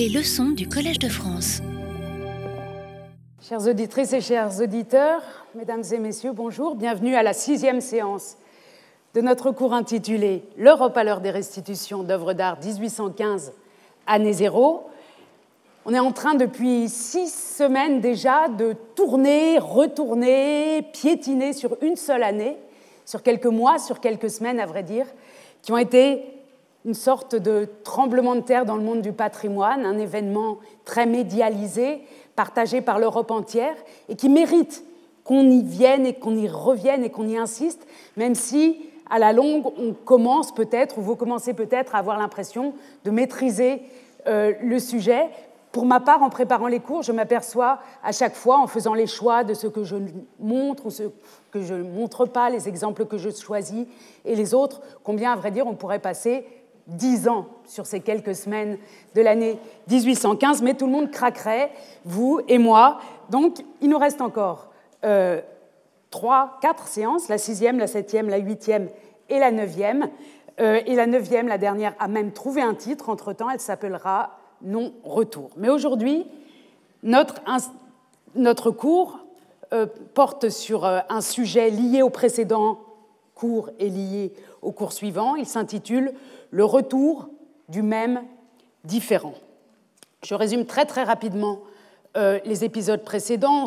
Les leçons du Collège de France. Chères auditrices et chers auditeurs, mesdames et messieurs, bonjour. Bienvenue à la sixième séance de notre cours intitulé L'Europe à l'heure des restitutions d'œuvres d'art 1815, année zéro. On est en train depuis six semaines déjà de tourner, retourner, piétiner sur une seule année, sur quelques mois, sur quelques semaines à vrai dire, qui ont été une sorte de tremblement de terre dans le monde du patrimoine, un événement très médialisé, partagé par l'Europe entière, et qui mérite qu'on y vienne et qu'on y revienne et qu'on y insiste, même si à la longue, on commence peut-être, ou vous commencez peut-être à avoir l'impression de maîtriser euh, le sujet. Pour ma part, en préparant les cours, je m'aperçois à chaque fois, en faisant les choix de ce que je montre ou ce que je ne montre pas, les exemples que je choisis et les autres, combien, à vrai dire, on pourrait passer dix ans sur ces quelques semaines de l'année 1815, mais tout le monde craquerait, vous et moi. Donc, il nous reste encore euh, trois, quatre séances, la sixième, la septième, la huitième et la neuvième. Euh, et la neuvième, la dernière, a même trouvé un titre. Entre-temps, elle s'appellera Non-retour. Mais aujourd'hui, notre, cours euh, porte sur un sujet lié au précédent cours et lié au cours suivant. Il s'intitule le retour du même différent. Je résume très très rapidement euh, les épisodes précédents.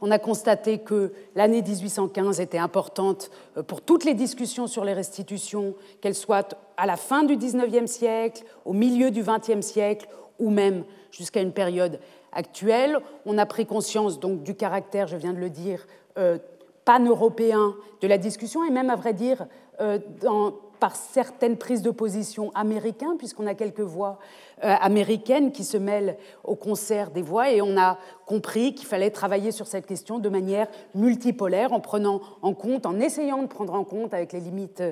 On a constaté que l'année 1815 était importante euh, pour toutes les discussions sur les restitutions, qu'elles soient à la fin du 19e siècle, au milieu du 20e siècle ou même jusqu'à une période actuelle. On a pris conscience donc du caractère, je viens de le dire, euh, pan-européen de la discussion et même, à vrai dire, dans par certaines prises de position américaines, puisqu'on a quelques voix euh, américaines qui se mêlent au concert des voix, et on a compris qu'il fallait travailler sur cette question de manière multipolaire, en prenant en compte, en essayant de prendre en compte, avec les limites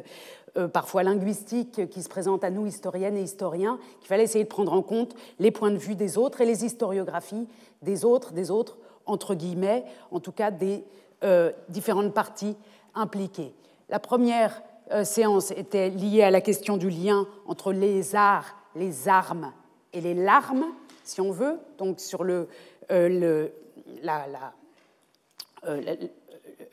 euh, parfois linguistiques qui se présentent à nous, historiennes et historiens, qu'il fallait essayer de prendre en compte les points de vue des autres et les historiographies des autres, des autres, entre guillemets, en tout cas des euh, différentes parties impliquées. La première euh, séance était liée à la question du lien entre les arts, les armes et les larmes, si on veut, donc sur le, euh, euh,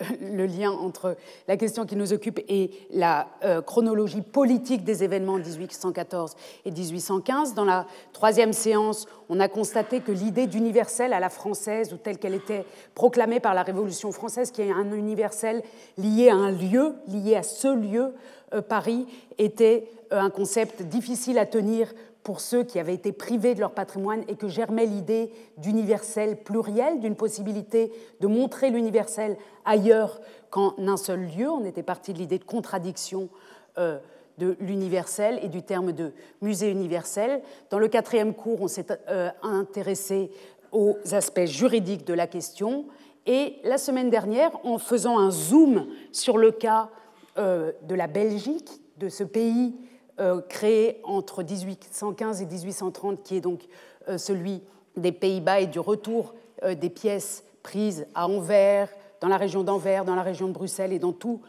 le lien entre la question qui nous occupe et la euh, chronologie politique des événements 1814 et 1815. Dans la troisième séance, on a constaté que l'idée d'universel à la française, ou telle qu'elle était proclamée par la Révolution française, qui est un universel lié à un lieu, lié à ce lieu, euh, Paris, était euh, un concept difficile à tenir pour ceux qui avaient été privés de leur patrimoine et que germait l'idée d'universel pluriel, d'une possibilité de montrer l'universel ailleurs qu'en un seul lieu. On était parti de l'idée de contradiction euh, de l'universel et du terme de musée universel. Dans le quatrième cours, on s'est euh, intéressé aux aspects juridiques de la question. Et la semaine dernière, en faisant un zoom sur le cas euh, de la Belgique, de ce pays euh, créé entre 1815 et 1830, qui est donc euh, celui des Pays-Bas et du retour euh, des pièces prises à Anvers, dans la région d'Anvers, dans la région de Bruxelles et dans toute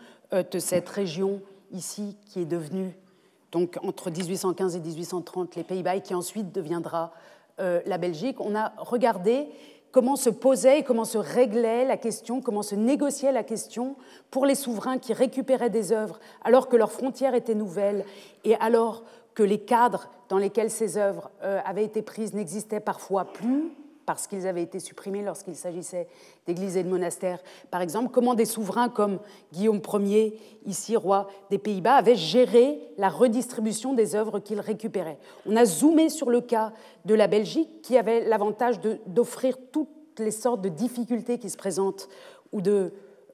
cette région ici qui est devenue, donc entre 1815 et 1830, les Pays-Bas et qui ensuite deviendra la Belgique. On a regardé comment se posait et comment se réglait la question, comment se négociait la question pour les souverains qui récupéraient des œuvres alors que leurs frontières étaient nouvelles et alors que les cadres dans lesquels ces œuvres euh, avaient été prises n'existaient parfois plus parce qu'ils avaient été supprimés lorsqu'il s'agissait d'églises et de monastères. Par exemple, comment des souverains comme Guillaume Ier, ici roi des Pays-Bas, avaient géré la redistribution des œuvres qu'ils récupéraient. On a zoomé sur le cas de la Belgique, qui avait l'avantage d'offrir toutes les sortes de difficultés qui se présentent ou de,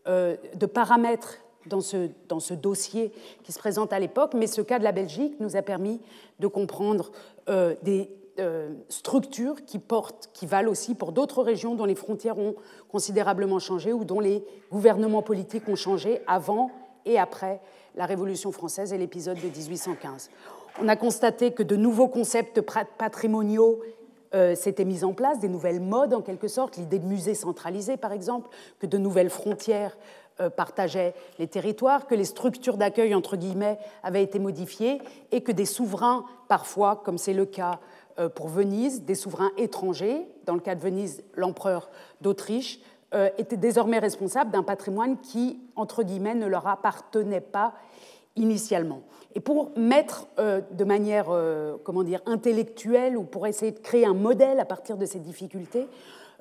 euh, de paramètres dans ce, dans ce, dossier qui se présente à l'époque, mais ce cas de la Belgique nous a permis de comprendre euh, des euh, structures qui portent, qui valent aussi pour d'autres régions dont les frontières ont considérablement changé ou dont les gouvernements politiques ont changé avant et après la Révolution française et l'épisode de 1815. On a constaté que de nouveaux concepts patrimoniaux euh, s'étaient mis en place, des nouvelles modes en quelque sorte, l'idée de musée centralisé par exemple, que de nouvelles frontières euh, partageaient les territoires, que les structures d'accueil entre guillemets avaient été modifiées et que des souverains, parfois, comme c'est le cas pour Venise des souverains étrangers. Dans le cas de Venise, l'empereur d'Autriche était désormais responsable d'un patrimoine qui, entre guillemets, ne leur appartenait pas initialement. Et pour mettre de manière, comment dire, intellectuelle ou pour essayer de créer un modèle à partir de ces difficultés,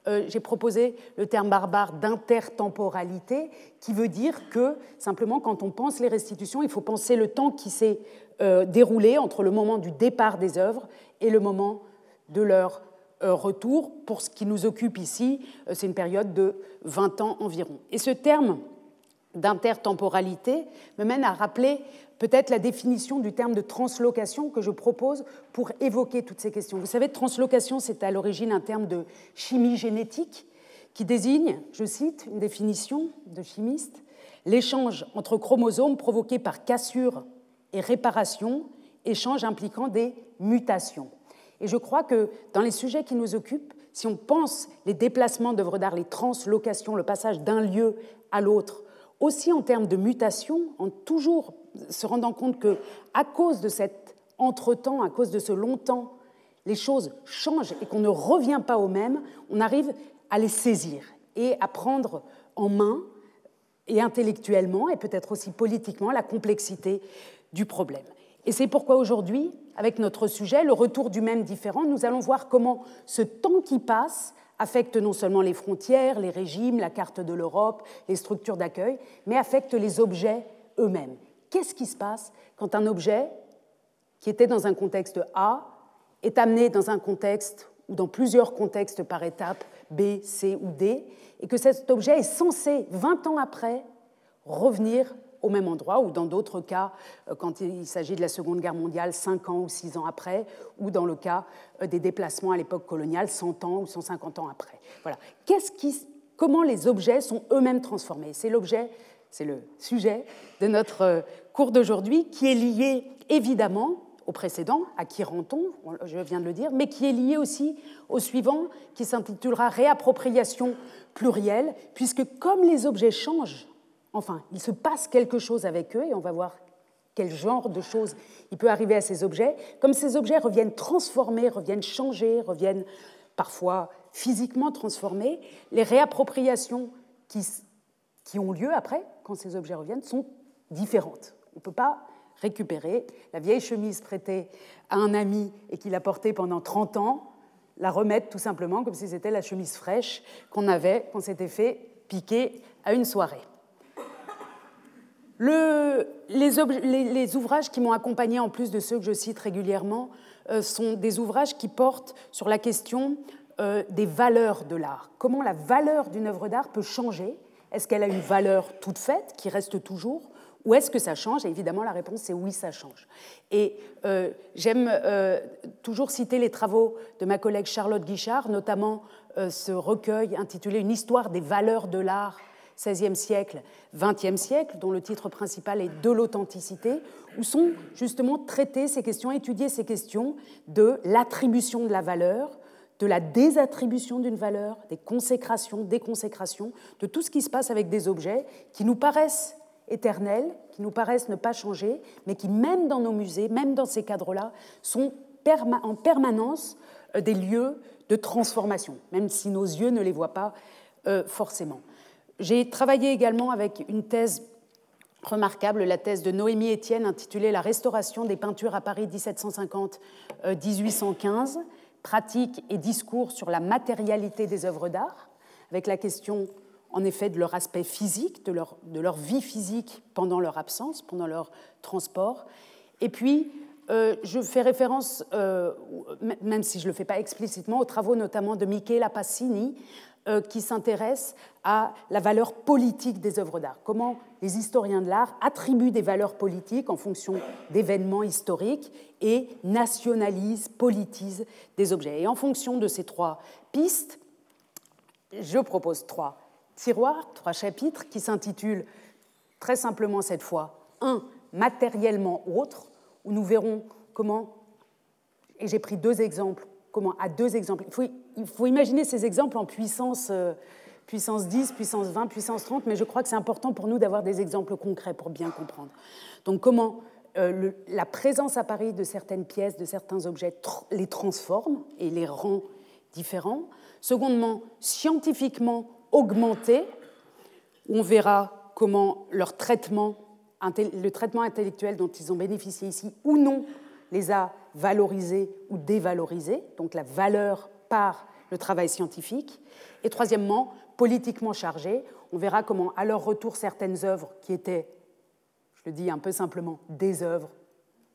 euh, j'ai proposé le terme barbare d'intertemporalité, qui veut dire que simplement quand on pense les restitutions, il faut penser le temps qui s'est euh, déroulé entre le moment du départ des œuvres et le moment de leur euh, retour. Pour ce qui nous occupe ici, c'est une période de 20 ans environ. Et ce terme d'intertemporalité me mène à rappeler peut-être la définition du terme de translocation que je propose pour évoquer toutes ces questions. Vous savez, translocation, c'est à l'origine un terme de chimie génétique qui désigne, je cite une définition de chimiste, l'échange entre chromosomes provoqué par cassure et réparation, échange impliquant des mutations. Et je crois que dans les sujets qui nous occupent, si on pense les déplacements d'œuvres d'art, les translocations, le passage d'un lieu à l'autre, aussi en termes de mutation, en toujours se rendant compte que, à cause de cet entretemps, à cause de ce long temps, les choses changent et qu'on ne revient pas au même, on arrive à les saisir et à prendre en main, et intellectuellement, et peut-être aussi politiquement, la complexité du problème. Et c'est pourquoi aujourd'hui, avec notre sujet, le retour du même différent, nous allons voir comment ce temps qui passe affecte non seulement les frontières, les régimes, la carte de l'Europe, les structures d'accueil, mais affecte les objets eux-mêmes. Qu'est-ce qui se passe quand un objet qui était dans un contexte A est amené dans un contexte ou dans plusieurs contextes par étape B, C ou D, et que cet objet est censé, 20 ans après, revenir au même endroit, ou dans d'autres cas, euh, quand il s'agit de la Seconde Guerre mondiale, 5 ans ou 6 ans après, ou dans le cas euh, des déplacements à l'époque coloniale, 100 ans ou 150 ans après. Voilà. Comment les objets sont eux-mêmes transformés? C'est l'objet c'est le sujet de notre euh, cours d'aujourd'hui, qui est lié évidemment au précédent, à qui rend-on, je viens de le dire, mais qui est lié aussi au suivant, qui s'intitulera Réappropriation plurielle, puisque comme les objets changent, enfin, il se passe quelque chose avec eux, et on va voir quel genre de choses il peut arriver à ces objets, comme ces objets reviennent transformés, reviennent changer, reviennent parfois physiquement transformés, les réappropriations qui, qui ont lieu après quand ces objets reviennent, sont différentes. On ne peut pas récupérer la vieille chemise prêtée à un ami et qu'il a portée pendant 30 ans, la remettre tout simplement comme si c'était la chemise fraîche qu'on avait, qu'on s'était fait piquer à une soirée. Le, les, ouvrages qui m'ont accompagné, en plus de ceux que je cite régulièrement, euh, sont des ouvrages qui portent sur la question euh, des valeurs de l'art. Comment la valeur d'une œuvre d'art peut changer? Est-ce qu'elle a une valeur toute faite qui reste toujours ou est-ce que ça change? Et évidemment, la réponse c'est oui, ça change. Et euh, j'aime toujours citer les travaux de ma collègue Charlotte Guichard, notamment ce recueil intitulé Une histoire des valeurs de l'art 16e siècle, 20e siècle, dont le titre principal est De l'authenticité, où sont justement traitées ces questions, étudiées ces questions de l'attribution de la valeur, de la désattribution d'une valeur, des consécrations, déconsécrations, de tout ce qui se passe avec des objets qui nous paraissent éternels, qui nous paraissent ne pas changer, mais qui, même dans nos musées, même dans ces cadres-là, sont en permanence euh, des lieux de transformation, même si nos yeux ne les voient pas euh, forcément. J'ai travaillé également avec une thèse remarquable, la thèse de Noémie Étienne intitulée La restauration des peintures à Paris 1750-1815 pratique et discours sur la matérialité des œuvres d'art, avec la question en effet de leur aspect physique, de leur, vie physique pendant leur absence, pendant leur transport. Et puis, euh, je fais référence, euh, même si je ne le fais pas explicitement, aux travaux notamment de Michela Passini, euh, qui s'intéresse à la valeur politique des œuvres d'art. Comment les historiens de l'art attribuent des valeurs politiques en fonction d'événements historiques et nationalisent, politisent des objets. Et en fonction de ces trois pistes, je propose trois tiroirs, trois chapitres qui s'intitulent très simplement cette fois un matériellement autre, où nous verrons comment, et j'ai pris deux exemples comment, à deux exemples. Il il faut imaginer ces exemples en puissance, euh, puissance 10, puissance 20, puissance 30, mais je crois que c'est important pour nous d'avoir des exemples concrets pour bien comprendre. Donc comment euh, la présence à Paris de certaines pièces, de certains objets, les transforme et les rend différents. Secondement, scientifiquement augmentés. On verra comment leur traitement, le traitement intellectuel dont ils ont bénéficié ici ou non les a valorisés ou dévalorisés, donc la valeur par le travail scientifique. Et troisièmement, politiquement chargés. On verra comment, à leur retour, certaines œuvres qui étaient je le dis un peu simplement, des œuvres,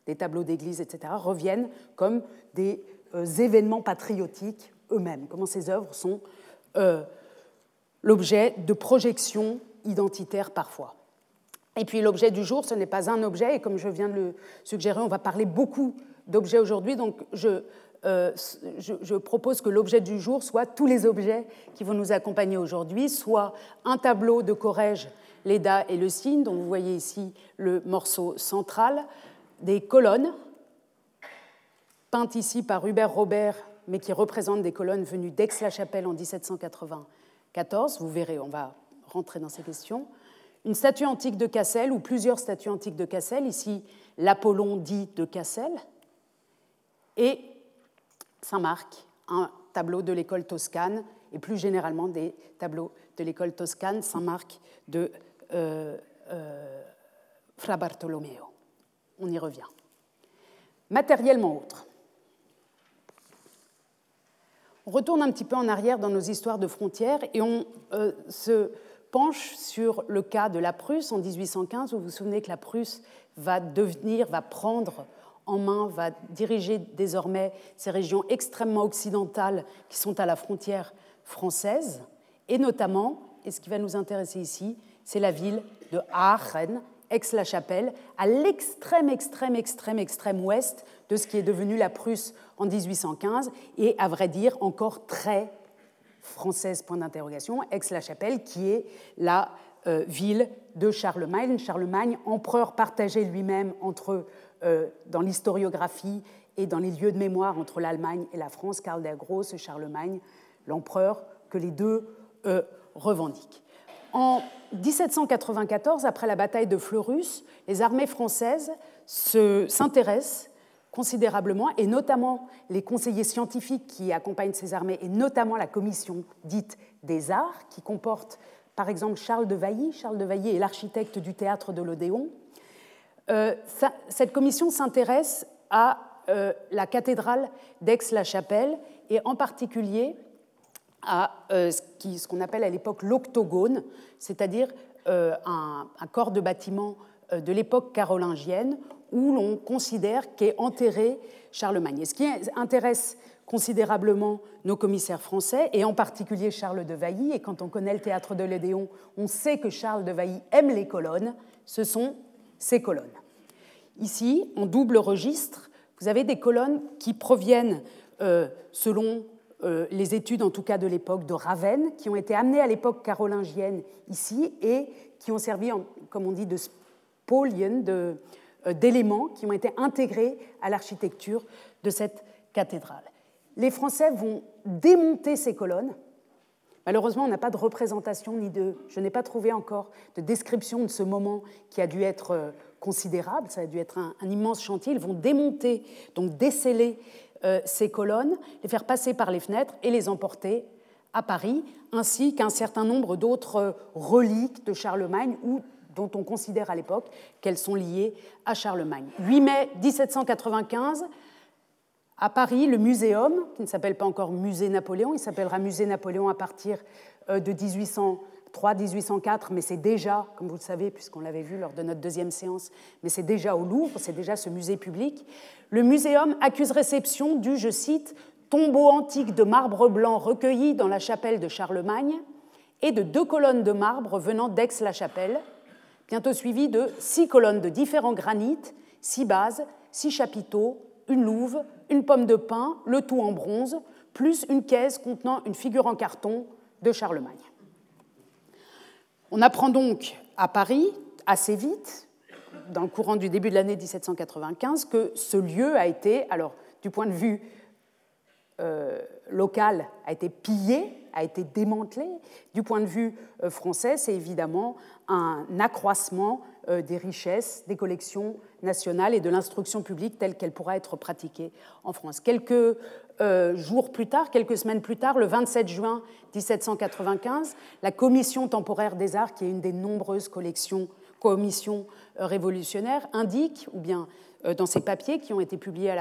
des tableaux d'église, etc., reviennent comme des euh, événements patriotiques eux-mêmes, comment ces œuvres sont euh, l'objet de projections identitaires parfois. Et puis l'objet du jour, ce n'est pas un objet, et comme je viens de le suggérer, on va parler beaucoup d'objets aujourd'hui, donc je, euh, je, propose que l'objet du jour soit tous les objets qui vont nous accompagner aujourd'hui, soit un tableau de Corrège l'EDA et le signe, dont vous voyez ici le morceau central, des colonnes, peintes ici par Hubert Robert, mais qui représentent des colonnes venues d'Aix-la-Chapelle en 1794. Vous verrez, on va rentrer dans ces questions. Une statue antique de Cassel, ou plusieurs statues antiques de Cassel, ici l'Apollon dit de Cassel, et Saint-Marc, un tableau de l'école toscane, et plus généralement des tableaux de l'école toscane, Saint-Marc de euh, euh, Fra Bartolomeo. On y revient. Matériellement autre. On retourne un petit peu en arrière dans nos histoires de frontières et on euh, se penche sur le cas de la Prusse en 1815. Vous vous souvenez que la Prusse va devenir, va prendre en main, va diriger désormais ces régions extrêmement occidentales qui sont à la frontière française, et notamment, et ce qui va nous intéresser ici, c'est la ville de Aachen, Aix-la-Chapelle, à l'extrême, extrême, extrême, extrême ouest de ce qui est devenu la Prusse en 1815, et à vrai dire encore très française, point d'interrogation, Aix-la-Chapelle, qui est la euh, ville de Charlemagne. Charlemagne, empereur partagé lui-même entre, dans l'historiographie et dans les lieux de mémoire entre l'Allemagne et la France, Karl der Grosse, Charlemagne, l'empereur que les deux euh, revendiquent. En 1794, après la bataille de Fleurus, les armées françaises s'intéressent considérablement, et notamment les conseillers scientifiques qui accompagnent ces armées, et notamment la commission dite des arts, qui comporte par exemple Charles de Vailly. Charles de Vailly est l'architecte du théâtre de l'Odéon. Euh, cette commission s'intéresse à euh, la cathédrale d'Aix-la-Chapelle, et en particulier à euh, ce qu'on appelle à l'époque l'octogone, c'est-à-dire un, corps de bâtiment de l'époque carolingienne où l'on considère qu'est enterré Charlemagne. Et ce qui intéresse considérablement nos commissaires français, et en particulier Charles de Vailly, et quand on connaît le théâtre de l'Odéon, on sait que Charles de Vailly aime les colonnes, ce sont ces colonnes. Ici, en double registre, vous avez des colonnes qui proviennent, selon euh, les études, en tout cas de l'époque, de Ravenne, qui ont été amenées à l'époque carolingienne ici et qui ont servi, comme on dit, de spolien, euh, d'éléments qui ont été intégrés à l'architecture de cette cathédrale. Les Français vont démonter ces colonnes. Malheureusement, on n'a pas de représentation ni de. Je n'ai pas trouvé encore de description de ce moment qui a dû être euh, considérable. Ça a dû être un, immense chantier. Ils vont démonter, donc déceler euh, ces colonnes, les faire passer par les fenêtres et les emporter à Paris, ainsi qu'un certain nombre d'autres reliques de Charlemagne ou dont on considère à l'époque qu'elles sont liées à Charlemagne. 8 mai 1795, à Paris, le muséum, qui ne s'appelle pas encore Musée Napoléon, il s'appellera Musée Napoléon à partir euh, de 1800 1804, mais c'est déjà, comme vous le savez, puisqu'on l'avait vu lors de notre deuxième séance, mais c'est déjà au Louvre, c'est déjà ce musée public. Le muséum accuse réception du, je cite, tombeau antique de marbre blanc recueilli dans la chapelle de Charlemagne et de deux colonnes de marbre venant d'Aix-la-Chapelle, bientôt suivies de six colonnes de différents granites, six bases, six chapiteaux, une louve, une pomme de pin, le tout en bronze, plus une caisse contenant une figure en carton de Charlemagne. On apprend donc à Paris, assez vite, dans le courant du début de l'année 1795, que ce lieu a été, alors du point de vue euh, local, a été pillé, a été démantelé. Du point de vue euh, français, c'est évidemment un accroissement des richesses, des collections nationales et de l'instruction publique telle qu'elle pourra être pratiquée en France. Quelques jours plus tard, quelques semaines plus tard, le 27 juin 1795, la Commission temporaire des arts, qui est une des nombreuses collections, commissions révolutionnaires, indique, ou bien dans ses papiers qui ont été publiés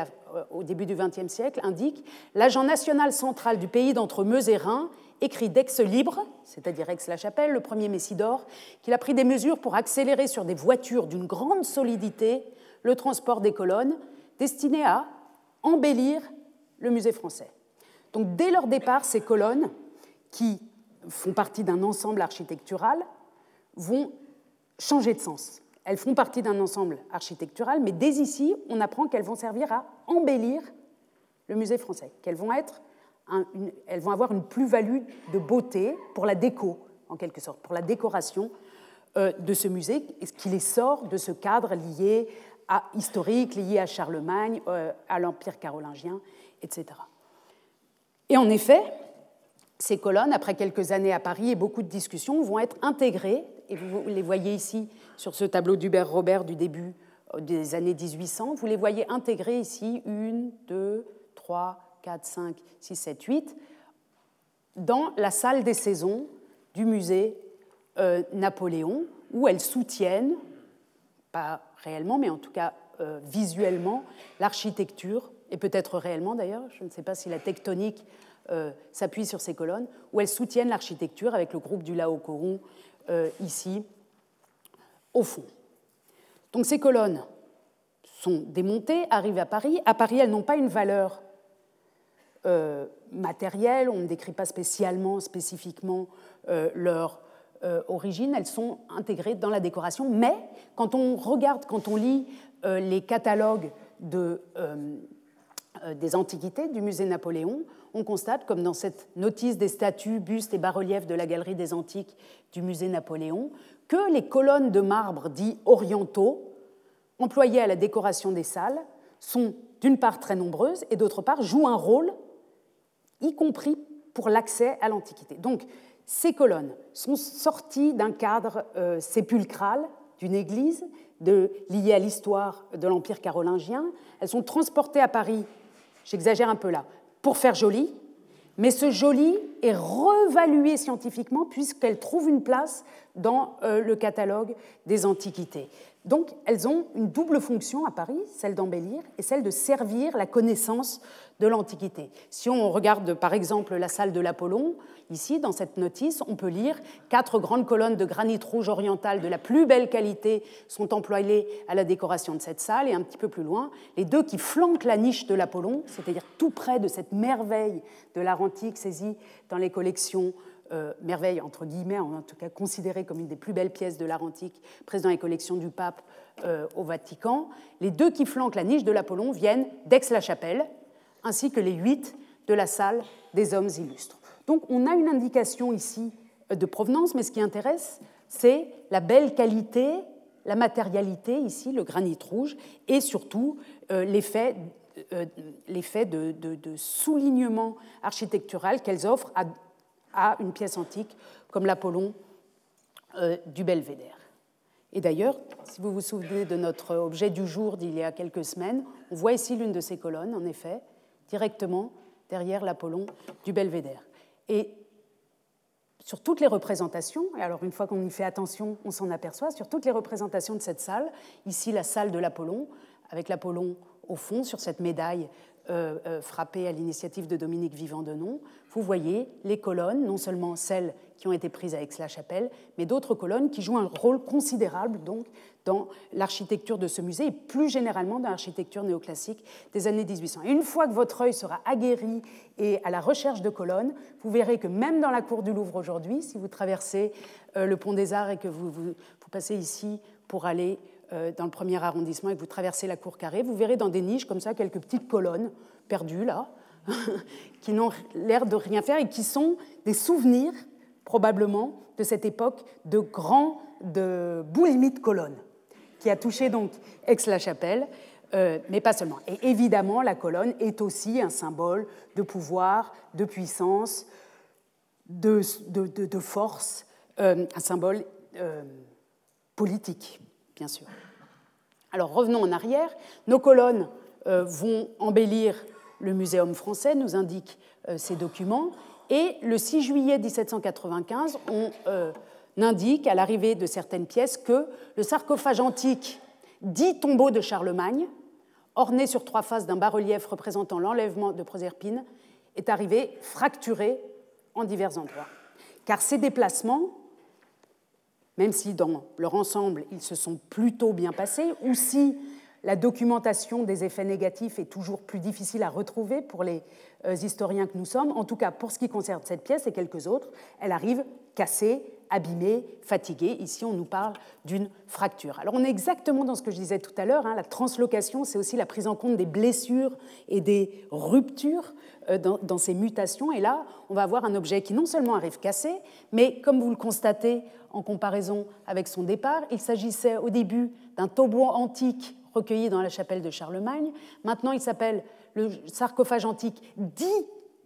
au début du XXe siècle, indique l'agent national central du pays d'entre Meuse et Rhin écrit d'Aix libre, c'est-à-dire Aix-la-Chapelle, le premier Messidor, qu'il a pris des mesures pour accélérer sur des voitures d'une grande solidité le transport des colonnes destinées à embellir le musée français. Donc dès leur départ, ces colonnes, qui font partie d'un ensemble architectural, vont changer de sens. Elles font partie d'un ensemble architectural, mais dès ici, on apprend qu'elles vont servir à embellir le musée français, qu'elles vont être elles vont avoir une plus-value de beauté pour la déco, en quelque sorte, pour la décoration euh, de ce musée, ce qui les sort de ce cadre lié historique, lié à Charlemagne, euh, à l'Empire carolingien, etc. Et en effet, ces colonnes, après quelques années à Paris et beaucoup de discussions, vont être intégrées, et vous les voyez ici sur ce tableau d'Hubert Robert du début euh, des années 1800, vous les voyez intégrées ici, une, deux, trois, 4, 5, 6, 7, 8, dans la salle des saisons du musée euh, Napoléon, où elles soutiennent, pas réellement, mais en tout cas euh, visuellement, l'architecture, et peut-être réellement d'ailleurs, je ne sais pas si la tectonique euh, s'appuie sur ces colonnes, où elles soutiennent l'architecture avec le groupe du Laocoron ici, au fond. Donc ces colonnes sont démontées, arrivent à Paris. À Paris, elles n'ont pas une valeur matérielles, on ne décrit pas spécialement, spécifiquement euh, leur euh, origine, elles sont intégrées dans la décoration, mais quand on regarde, quand on lit les catalogues de, des antiquités du musée Napoléon, on constate, comme dans cette notice des statues, bustes et bas-reliefs de la Galerie des Antiques du musée Napoléon, que les colonnes de marbre dits orientaux, employées à la décoration des salles, sont d'une part très nombreuses et d'autre part jouent un rôle y compris pour l'accès à l'Antiquité. Donc, ces colonnes sont sorties d'un cadre euh, sépulcral d'une église liée à l'histoire de l'Empire carolingien. Elles sont transportées à Paris, j'exagère un peu là, pour faire joli, mais ce joli est revalué scientifiquement puisqu'elles trouvent une place dans euh, le catalogue des antiquités. Donc elles ont une double fonction à Paris, celle d'embellir et celle de servir la connaissance de l'Antiquité. Si on regarde par exemple la salle de l'Apollon, ici dans cette notice, on peut lire quatre grandes colonnes de granit rouge oriental de la plus belle qualité sont employées à la décoration de cette salle et un petit peu plus loin, les deux qui flanquent la niche de l'Apollon, c'est-à-dire tout près de cette merveille de l'art antique saisie dans les collections euh, merveille, entre guillemets, en tout cas considérée comme une des plus belles pièces de l'art antique, présente dans les collections du pape euh, au Vatican. Les deux qui flanquent la niche de l'Apollon viennent d'Aix-la-Chapelle, ainsi que les huit de la salle des hommes illustres. Donc on a une indication ici euh, de provenance, mais ce qui intéresse, c'est la belle qualité, la matérialité ici, le granit rouge, et surtout l'effet de, de, soulignement architectural qu'elles offrent à à une pièce antique comme l'Apollon euh, du Belvédère. Et d'ailleurs, si vous vous souvenez de notre objet du jour d'il y a quelques semaines, on voit ici l'une de ces colonnes, en effet, directement derrière l'Apollon du Belvédère. Et sur toutes les représentations, et alors une fois qu'on y fait attention, on s'en aperçoit, sur toutes les représentations de cette salle, ici la salle de l'Apollon, avec l'Apollon au fond sur cette médaille euh, euh, frappé à l'initiative de Dominique Vivant de Nom, vous voyez les colonnes, non seulement celles qui ont été prises à Aix-la-Chapelle, mais d'autres colonnes qui jouent un rôle considérable donc dans l'architecture de ce musée et plus généralement dans l'architecture néoclassique des années 1800. Et une fois que votre œil sera aguerri et à la recherche de colonnes, vous verrez que même dans la cour du Louvre aujourd'hui, si vous traversez euh, le pont des Arts et que vous, passez ici pour aller dans le premier arrondissement et que vous traversez la cour carrée, vous verrez dans des niches comme ça quelques petites colonnes perdues là, qui n'ont l'air de rien faire et qui sont des souvenirs probablement de cette époque de grand de boulimie de colonnes qui a touché donc Aix-la-Chapelle, euh, mais pas seulement. Et évidemment, la colonne est aussi un symbole de pouvoir, de puissance, de, force, euh, un symbole politique Alors revenons en arrière. Nos colonnes euh, vont embellir le Muséum français, nous indiquent euh, ces documents. Et le 6 juillet 1795, on euh, indique à l'arrivée de certaines pièces que le sarcophage antique dit tombeau de Charlemagne, orné sur trois faces d'un bas-relief représentant l'enlèvement de Proserpine, est arrivé fracturé en divers endroits. Car ces déplacements même si dans leur ensemble ils se sont plutôt bien passés, ou si la documentation des effets négatifs est toujours plus difficile à retrouver pour les euh, historiens que nous sommes. En tout cas, pour ce qui concerne cette pièce et quelques autres, elle arrive cassée, abîmée, fatiguée. Ici, on nous parle d'une fracture. Alors, on est exactement dans ce que je disais tout à l'heure. Hein. la translocation, c'est aussi la prise en compte des blessures et des ruptures euh, dans, dans, ces mutations. Et là, on va avoir un objet qui non seulement arrive cassé, mais comme vous le constatez en comparaison avec son départ. Il s'agissait au début d'un tombeau antique recueilli dans la chapelle de Charlemagne. Maintenant, il s'appelle le sarcophage antique dit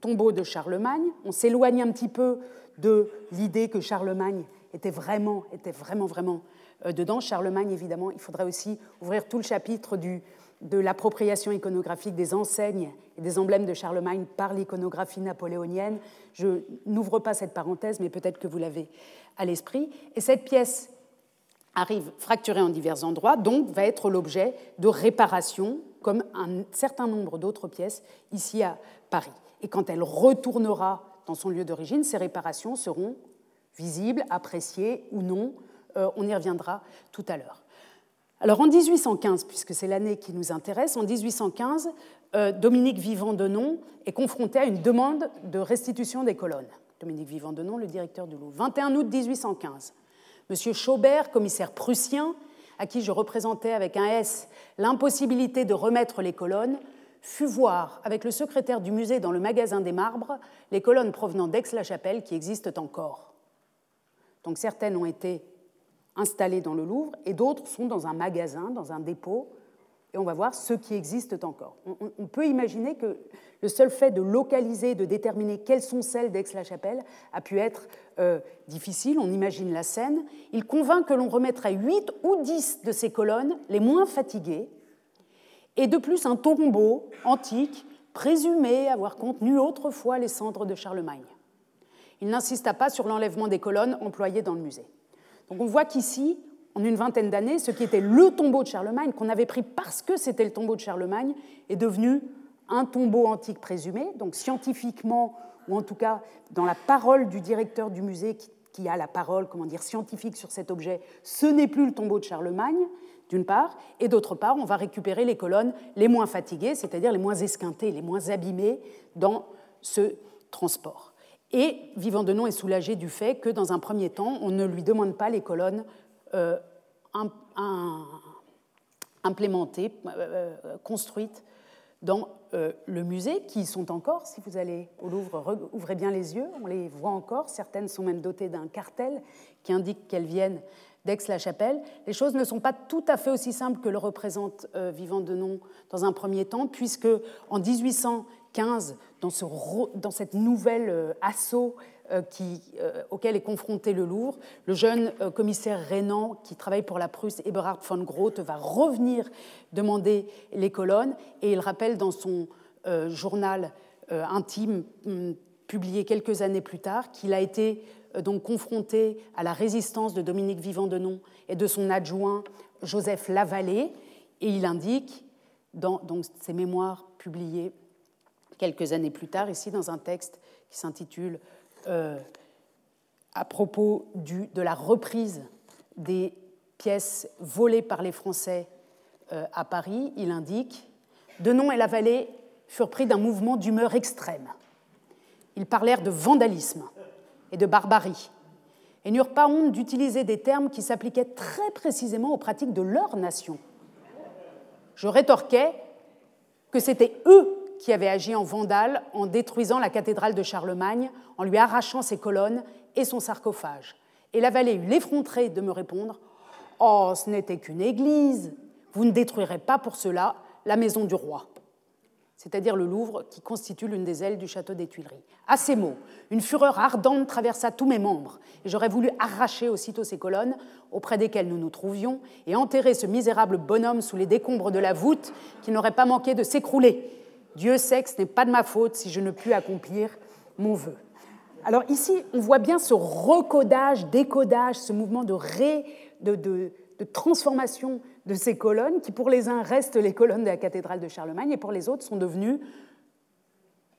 tombeau de Charlemagne. On s'éloigne un petit peu de l'idée que Charlemagne était vraiment, était vraiment, vraiment euh, dedans. Charlemagne, évidemment, il faudrait aussi ouvrir tout le chapitre du, de l'appropriation iconographique des enseignes et des emblèmes de Charlemagne par l'iconographie napoléonienne. Je n'ouvre pas cette parenthèse, mais peut-être que vous l'avez à l'esprit. Et cette pièce arrive fracturée en divers endroits, donc va être l'objet de réparations, comme un certain nombre d'autres pièces ici à Paris. Et quand elle retournera dans son lieu d'origine, ces réparations seront visibles, appréciées ou non. Euh, on y reviendra tout à l'heure. Alors en 1815, puisque c'est l'année qui nous intéresse, en 1815, euh, Dominique Vivant-Denon est confronté à une demande de restitution des colonnes. Dominique Vivant-Denon, le directeur du Louvre. 21 août 1815. Monsieur Chaubert, commissaire prussien, à qui je représentais avec un S l'impossibilité de remettre les colonnes, fut voir avec le secrétaire du musée dans le magasin des marbres les colonnes provenant d'Aix-la-Chapelle qui existent encore. Donc certaines ont été installés dans le Louvre et d'autres sont dans un magasin, dans un dépôt, et on va voir ceux qui existent encore. On, peut imaginer que le seul fait de localiser, de déterminer quelles sont celles d'Aix-la-Chapelle a pu être euh, difficile, on imagine la scène. Il convainc que l'on remettrait 8 ou 10 de ces colonnes, les moins fatiguées, et de plus un tombeau antique présumé avoir contenu autrefois les cendres de Charlemagne. Il n'insista pas sur l'enlèvement des colonnes employées dans le musée. Donc on voit qu'ici, en une vingtaine d'années, ce qui était le tombeau de Charlemagne, qu'on avait pris parce que c'était le tombeau de Charlemagne, est devenu un tombeau antique présumé. Donc scientifiquement, ou en tout cas dans la parole du directeur du musée qui, a la parole, comment dire, scientifique sur cet objet, ce n'est plus le tombeau de Charlemagne, d'une part, et d'autre part, on va récupérer les colonnes les moins fatiguées, c'est-à-dire les moins esquintées, les moins abîmées dans ce transport. Et Vivant de Nom est soulagé du fait que, dans un premier temps, on ne lui demande pas les colonnes euh, implémentées, euh, euh, construites dans le musée, qui sont encore, si vous allez au Louvre, ouvrez bien les yeux, on les voit encore, certaines sont même dotées d'un cartel qui indique qu'elles viennent d'Aix-la-Chapelle. Les choses ne sont pas tout à fait aussi simples que le représente Vivant de Nom dans un premier temps, puisque en 1815, dans, ce, dans cette nouvelle assaut euh, euh, auquel est confronté le Louvre. Le jeune euh, commissaire Rénan, qui travaille pour la Prusse, Eberhard von Groth, va revenir demander les colonnes et il rappelle dans son journal intime, hum, publié quelques années plus tard, qu'il a été donc confronté à la résistance de Dominique Vivant-Denon et de son adjoint Joseph Lavallée, et il indique dans donc, ses mémoires publiées quelques années plus tard, ici dans un texte qui s'intitule euh, à propos de la reprise des pièces volées par les Français euh, à Paris, il indique Denon et la vallée furent pris d'un mouvement d'humeur extrême. Ils parlèrent de vandalisme et de barbarie et n'eurent pas honte d'utiliser des termes qui s'appliquaient très précisément aux pratiques de leur nation. Je rétorquais que c'était eux qui avait agi en vandale en détruisant la cathédrale de Charlemagne, en lui arrachant ses colonnes et son sarcophage. Et la vallée eut l'effronterie de me répondre Oh, ce n'était qu'une église, vous ne détruirez pas pour cela la maison du roi. c'est-à-dire le Louvre, qui constitue l'une des ailes du château des Tuileries. À ces mots, une fureur ardente traversa tous mes membres, et j'aurais voulu arracher aussitôt ces colonnes auprès desquelles nous nous trouvions, et enterrer ce misérable bonhomme sous les décombres de la voûte qui n'aurait pas manqué de s'écrouler. Dieu sait que ce n'est pas de ma faute si je ne puis accomplir mon vœu. Alors ici, on voit bien ce recodage, décodage, ce mouvement de, ré, de, de transformation de ces colonnes, qui pour les uns restent les colonnes de la cathédrale de Charlemagne, et pour les autres sont devenues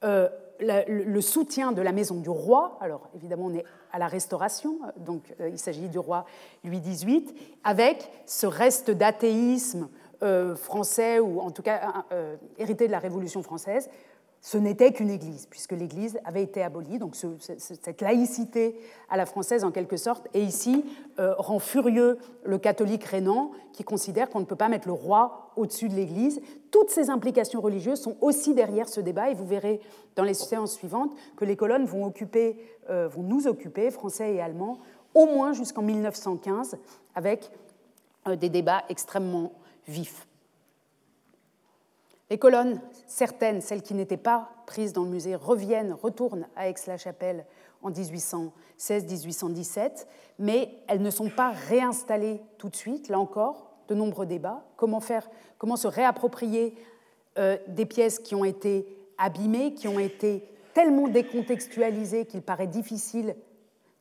euh, le soutien de la maison du roi. Alors évidemment, on est à la Restauration, donc euh, il s'agit du roi Louis XVIII, avec ce reste d'athéisme euh, français, ou en tout cas hérité de la Révolution française, ce n'était qu'une église, puisque l'église avait été abolie. Donc cette laïcité à la française, en quelque sorte, et ici euh, rend furieux le catholique rénan qui considère qu'on ne peut pas mettre le roi au-dessus de l'église. Toutes ces implications religieuses sont aussi derrière ce débat, et vous verrez dans les séances suivantes que les colonnes vont, occuper, euh, vont nous occuper, français et allemands, au moins jusqu'en 1915, avec euh, des débats extrêmement Les colonnes, certaines, celles qui n'étaient pas prises dans le musée, reviennent, retournent à Aix-la-Chapelle en 1816-1817, mais elles ne sont pas réinstallées tout de suite. Là encore, de nombreux débats. Comment, faire, comment se réapproprier euh, des pièces qui ont été abîmées, qui ont été tellement décontextualisées qu'il paraît difficile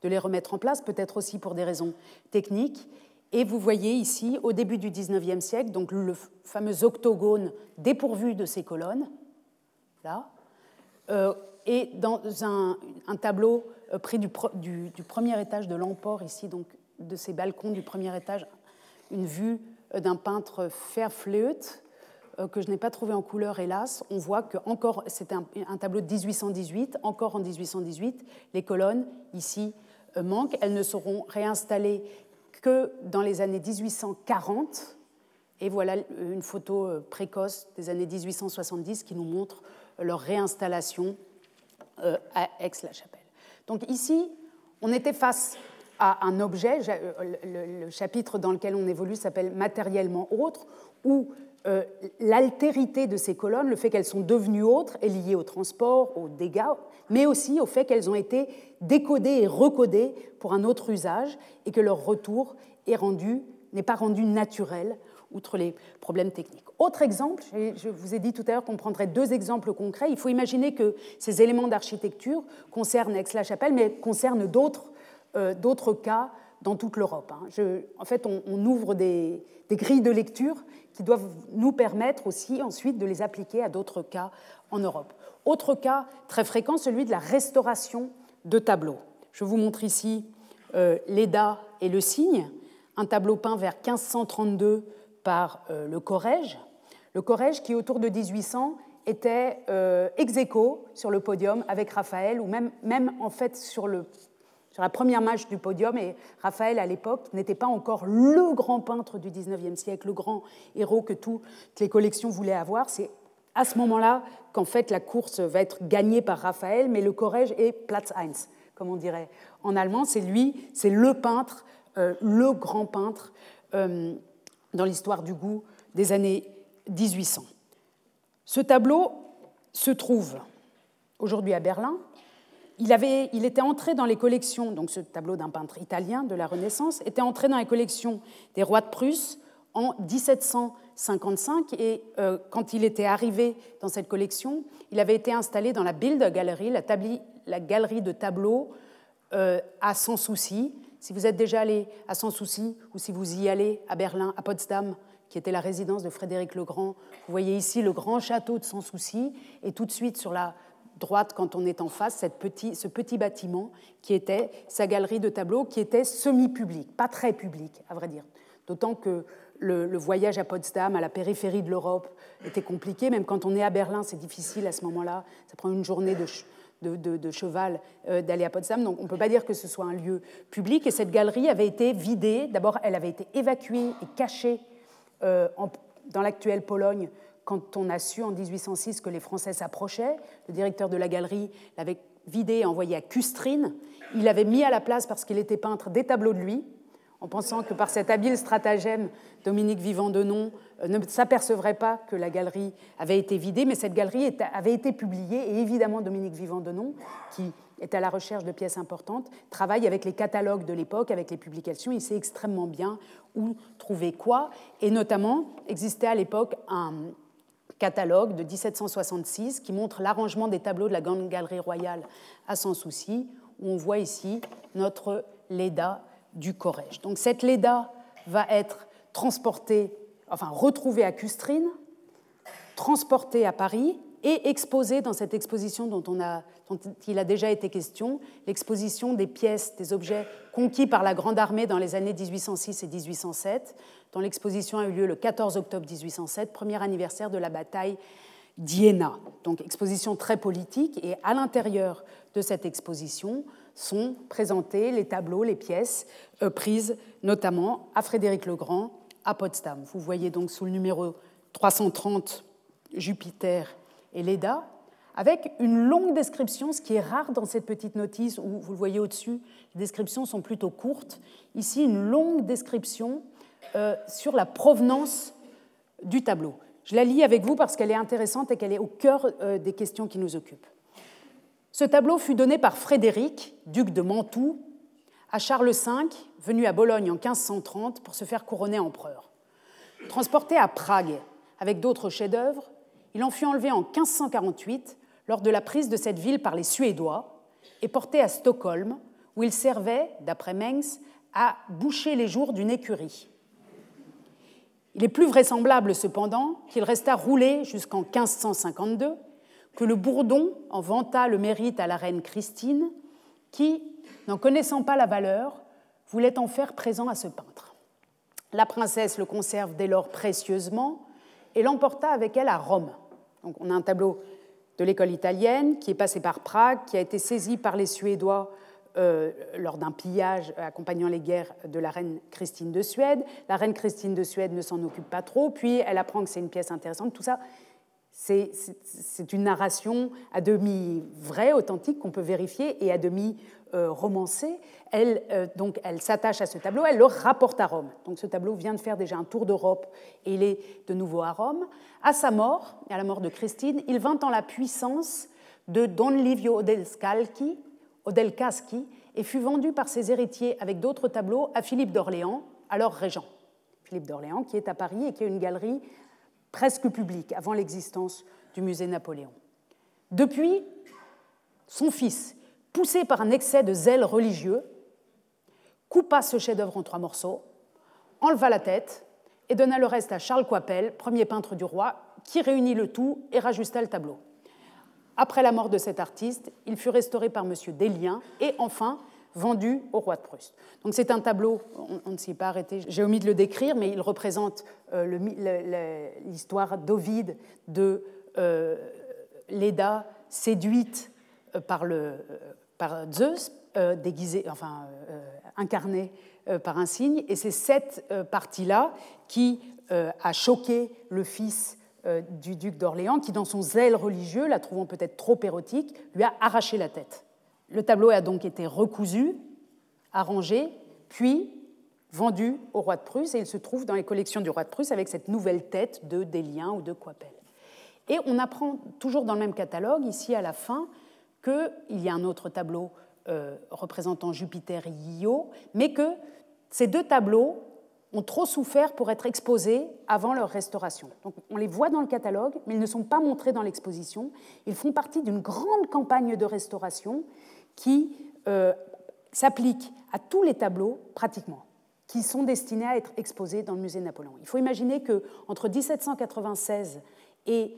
de les remettre en place, peut-être aussi pour des raisons techniques. Et vous voyez ici, au début du XIXe siècle, donc le fameux octogone dépourvu de ses colonnes, là, euh, et dans un, tableau euh, pris du, premier étage de l'emport, ici, donc de ces balcons du premier étage, une vue euh, d'un peintre Fairfleut, que je n'ai pas trouvé en couleur, hélas. On voit que encore, c'est un, un, tableau de 1818, encore en 1818, les colonnes ici manquent. Elles ne seront réinstallées que dans les années 1840, et voilà une photo euh, précoce des années 1870 qui nous montre leur réinstallation euh, à Aix-la-Chapelle. Donc ici, on était face à un objet, euh, le chapitre dans lequel on évolue s'appelle matériellement autre, où l'altérité de ces colonnes, le fait qu'elles sont devenues autres, est liée au transport, aux dégâts, mais aussi au fait qu'elles ont été décodées et recodées pour un autre usage et que leur retour est rendu, n'est pas rendu naturel, outre les problèmes techniques. Autre exemple, je vous ai dit tout à l'heure qu'on prendrait deux exemples concrets. Il faut imaginer que ces éléments d'architecture concernent Aix-la-Chapelle, mais concernent d'autres euh, cas dans toute l'Europe. Hein. En fait, on, ouvre des, grilles de lecture qui doivent nous permettre aussi ensuite de les appliquer à d'autres cas en Europe. Autre cas très fréquent, celui de la restauration de tableaux. Je vous montre ici euh, l'EDA et le cygne, un tableau peint vers 1532 par euh, le Corrège. Le Corrège qui, autour de 1800, était euh, ex aequo sur le podium avec Raphaël, ou même, même en fait sur, le, sur la première marche du podium. Et Raphaël, à l'époque, n'était pas encore le grand peintre du 19e siècle, le grand héros que toutes les collections voulaient avoir. C'est à ce moment-là qu'en fait la course va être gagnée par Raphaël, mais le Corrège est Platz 1, comme on dirait en allemand. C'est lui, c'est le peintre, euh, le grand peintre euh, dans l'histoire du goût des années 1800. Ce tableau se trouve aujourd'hui à Berlin. Il, était entré dans les collections, donc ce tableau d'un peintre italien de la Renaissance, était entré dans les collections des rois de Prusse en 1755 et euh, quand il était arrivé dans cette collection, il avait été installé dans la Bildergalerie, la, la galerie de tableaux euh, à Sans Souci. Si vous êtes déjà allé à Sans Souci ou si vous y allez à Berlin, à Potsdam, qui était la résidence de Frédéric le Grand, vous voyez ici le grand château de Sans Souci et tout de suite sur la droite, quand on est en face, cette petit, ce petit bâtiment qui était sa galerie de tableaux, qui était semi-public, pas très public, à vrai dire. D'autant que le, voyage à Potsdam, à la périphérie de l'Europe, était compliqué. Même quand on est à Berlin, c'est difficile à ce moment-là. Ça prend une journée de, cheval euh, d'aller à Potsdam. Donc on ne peut pas dire que ce soit un lieu public. Et cette galerie avait été vidée. D'abord, elle avait été évacuée et cachée euh, dans l'actuelle Pologne quand on a su en 1806 que les Français s'approchaient. Le directeur de la galerie l'avait vidée et envoyée à Custrin. Il l'avait mis à la place parce qu'il était peintre des tableaux de lui en pensant que par cet habile stratagème, Dominique Vivant Denon euh, ne s'apercevrait pas que la galerie avait été vidée, mais cette galerie avait été publiée, et évidemment Dominique Vivant Denon, qui est à la recherche de pièces importantes, travaille avec les catalogues de l'époque, avec les publications, il sait extrêmement bien où trouver quoi, et notamment existait à l'époque un catalogue de 1766 qui montre l'arrangement des tableaux de la Grande Galerie Royale à Sans Souci, où on voit ici notre Leda du Corrège. Donc cette Leda va être transportée, enfin retrouvée à Custrine, transportée à Paris et exposée dans cette exposition dont, on a, dont il a déjà été question, l'exposition des pièces, des objets conquis par la Grande Armée dans les années 1806 et 1807, dont l'exposition a eu lieu le 14 octobre 1807, premier anniversaire de la bataille d'Iéna. Donc exposition très politique, et à l'intérieur de cette exposition, sont présentés les tableaux, les pièces euh, prises notamment à Frédéric le Grand à Potsdam. Vous voyez donc sous le numéro 330 Jupiter et Leda, avec une longue description, ce qui est rare dans cette petite notice où vous le voyez au-dessus, les descriptions sont plutôt courtes. Ici, une longue description sur la provenance du tableau. Je la lis avec vous parce qu'elle est intéressante et qu'elle est au cœur euh, des questions qui nous occupent. Ce tableau fut donné par Frédéric, duc de Mantoue, à Charles V, venu à Bologne en 1530 pour se faire couronner empereur. Transporté à Prague avec d'autres chefs-d'œuvre, il en fut enlevé en 1548 lors de la prise de cette ville par les Suédois et porté à Stockholm, où il servait, d'après Mengs, à boucher les jours d'une écurie. Il est plus vraisemblable cependant qu'il resta roulé jusqu'en 1552 que le Bourdon en vanta le mérite à la reine Christine, qui, n'en connaissant pas la valeur, voulait en faire présent à ce peintre. La princesse le conserve dès lors précieusement et l'emporta avec elle à Rome. Donc on a un tableau de l'école italienne qui est passé par Prague, qui a été saisi par les Suédois euh, lors d'un pillage accompagnant les guerres de la reine Christine de Suède. La reine Christine de Suède ne s'en occupe pas trop, puis elle apprend que c'est une pièce intéressante. Tout ça, c'est une narration à demi vraie, authentique, qu'on peut vérifier, et à demi euh, romancée. Elle, euh, elle s'attache à ce tableau, elle le rapporte à Rome. Donc, ce tableau vient de faire déjà un tour d'Europe et il est de nouveau à Rome. À sa mort, à la mort de Christine, il vint en la puissance de Don Livio Odelcaschi, Odelcaschi et fut vendu par ses héritiers avec d'autres tableaux à Philippe d'Orléans, alors régent. Philippe d'Orléans, qui est à Paris et qui a une galerie presque public avant l'existence du musée Napoléon. Depuis, son fils, poussé par un excès de zèle religieux, coupa ce chef-d'œuvre en trois morceaux, enleva la tête et donna le reste à Charles Coipel, premier peintre du roi, qui réunit le tout et rajusta le tableau. Après la mort de cet artiste, il fut restauré par M. Delien et enfin vendu au roi de Prusse. Donc c'est un tableau, on, ne s'y est pas arrêté, j'ai omis de le décrire, mais il représente euh, l'histoire d'Ovide, de euh, Léda séduite euh, par, le, par Zeus, déguisé, enfin incarné par un cygne, et c'est cette partie-là qui a choqué le fils du duc d'Orléans, qui dans son zèle religieux, la trouvant peut-être trop érotique, lui a arraché la tête. Le tableau a donc été recousu, arrangé, puis vendu au roi de Prusse, et il se trouve dans les collections du roi de Prusse avec cette nouvelle tête de Délien ou de Coipel. Et on apprend toujours dans le même catalogue, ici à la fin, qu'il y a un autre tableau euh, représentant Jupiter et Io, mais que ces deux tableaux trop souffert pour être exposés avant leur restauration. Donc on les voit dans le catalogue, mais ils ne sont pas montrés dans l'exposition. Ils font partie d'une grande campagne de restauration qui euh, s'applique à tous les tableaux pratiquement qui sont destinés à être exposés dans le musée Napoléon. Il faut imaginer que entre 1796 et,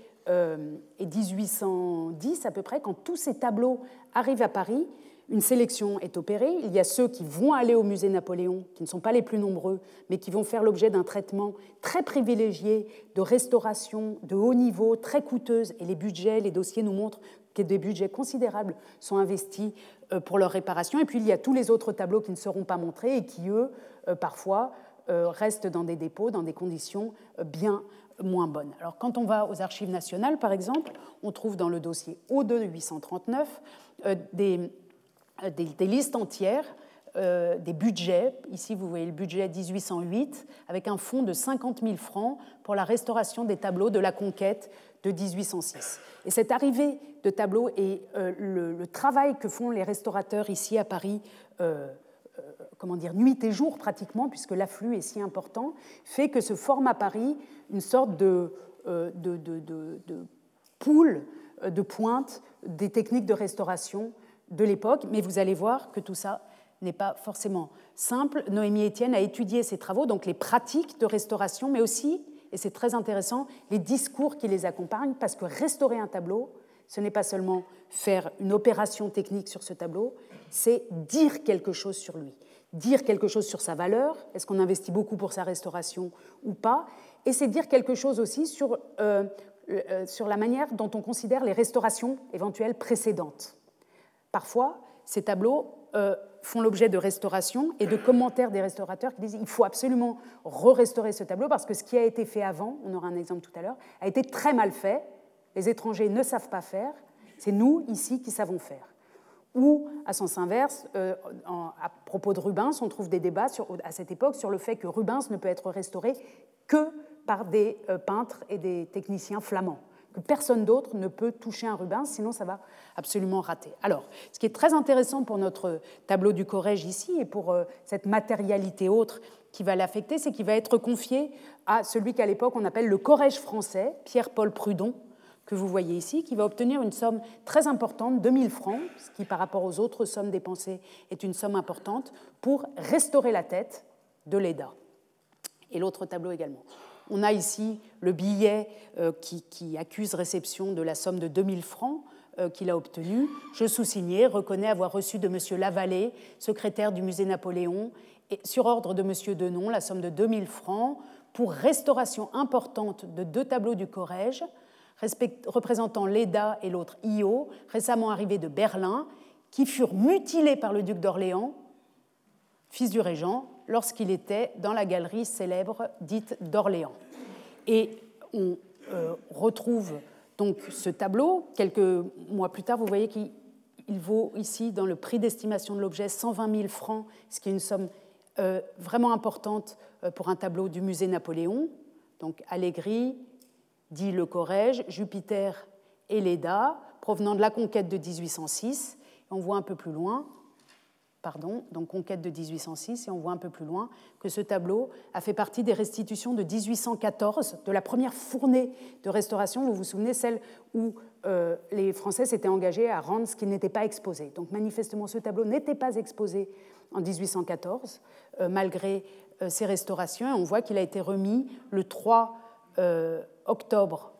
1810 euh, à peu près, quand tous ces tableaux arrivent à Paris, une sélection est opérée. Il y a ceux qui vont aller au musée Napoléon, qui ne sont pas les plus nombreux, mais qui vont faire l'objet d'un traitement très privilégié de restauration de haut niveau, très coûteuse. Et les budgets, les dossiers nous montrent que des budgets considérables sont investis euh, pour leur réparation. Et puis il y a tous les autres tableaux qui ne seront pas montrés et qui, eux, euh, parfois, euh, restent dans des dépôts, dans des conditions bien moins bonnes. Alors quand on va aux archives nationales, par exemple, on trouve dans le dossier O2 839 des, des, listes entières euh, des budgets. Ici, vous voyez le budget 1808, avec un fonds de 50 000 francs pour la restauration des tableaux de la conquête de 1806. Et cette arrivée de tableaux et euh, le, travail que font les restaurateurs ici à Paris, euh, comment dire, nuit et jour pratiquement, puisque l'afflux est si important, fait que se forme à Paris une sorte de, de, pool de pointe des techniques de restauration de l'époque, mais vous allez voir que tout ça n'est pas forcément simple. Noémie Etienne a étudié ces travaux, donc les pratiques de restauration, mais aussi, et c'est très intéressant, les discours qui les accompagnent, parce que restaurer un tableau, ce n'est pas seulement faire une opération technique sur ce tableau, c'est dire quelque chose sur lui, dire quelque chose sur sa valeur, est-ce qu'on investit beaucoup pour sa restauration ou pas, et c'est dire quelque chose aussi sur, euh, euh, sur la manière dont on considère les restaurations éventuelles précédentes. Parfois, ces tableaux euh, font l'objet de restauration et de commentaires des restaurateurs qui disent il faut absolument re-restaurer ce tableau parce que ce qui a été fait avant, on aura un exemple tout à l'heure, a été très mal fait. Les étrangers ne savent pas faire. C'est nous, ici, qui savons faire. Ou, à sens inverse, euh, à propos de Rubens, on trouve des débats à cette époque sur le fait que Rubens ne peut être restauré que par des euh, peintres et des techniciens flamands personne d'autre ne peut toucher un Rubens, sinon ça va absolument rater. Alors, ce qui est très intéressant pour notre tableau du Corrège ici et pour euh, cette matérialité autre qui va l'affecter, c'est qu'il va être confié à celui qu'à l'époque on appelle le Corrège français, Pierre-Paul Prudon, que vous voyez ici, qui va obtenir une somme très importante, 2000 francs, ce qui par rapport aux autres sommes dépensées est une somme importante, pour restaurer la tête de Leda. Et l'autre tableau également. On a ici le billet euh, qui, accuse réception de la somme de 2000 francs euh, qu'il a obtenue. Je sous-signé, reconnais avoir reçu de M. Lavallée, secrétaire du musée Napoléon, et sur ordre de M. Denon, la somme de 2000 francs pour restauration importante de deux tableaux du Corrège, représentant l'EDA et l'autre IO, récemment arrivés de Berlin, qui furent mutilés par le duc d'Orléans, fils du régent, lorsqu'il était dans la galerie célèbre dite d'Orléans. Et on euh, retrouve donc ce tableau. Quelques mois plus tard, vous voyez qu'il vaut ici, dans le prix d'estimation de l'objet, 120 000 francs, ce qui est une somme euh, vraiment importante euh, pour un tableau du musée Napoléon. Donc Allegri, dit le Corrège, Jupiter et Leda, provenant de la conquête de 1806. On voit un peu plus loin donc conquête de 1806, et on voit un peu plus loin que ce tableau a fait partie des restitutions de 1814, de la première fournée de restauration, vous vous souvenez, celle où euh, les Français s'étaient engagés à rendre ce qui n'était pas exposé. Donc manifestement, ce tableau n'était pas exposé en 1814, euh, malgré euh, ces restaurations, et on voit qu'il a été remis le 3 octobre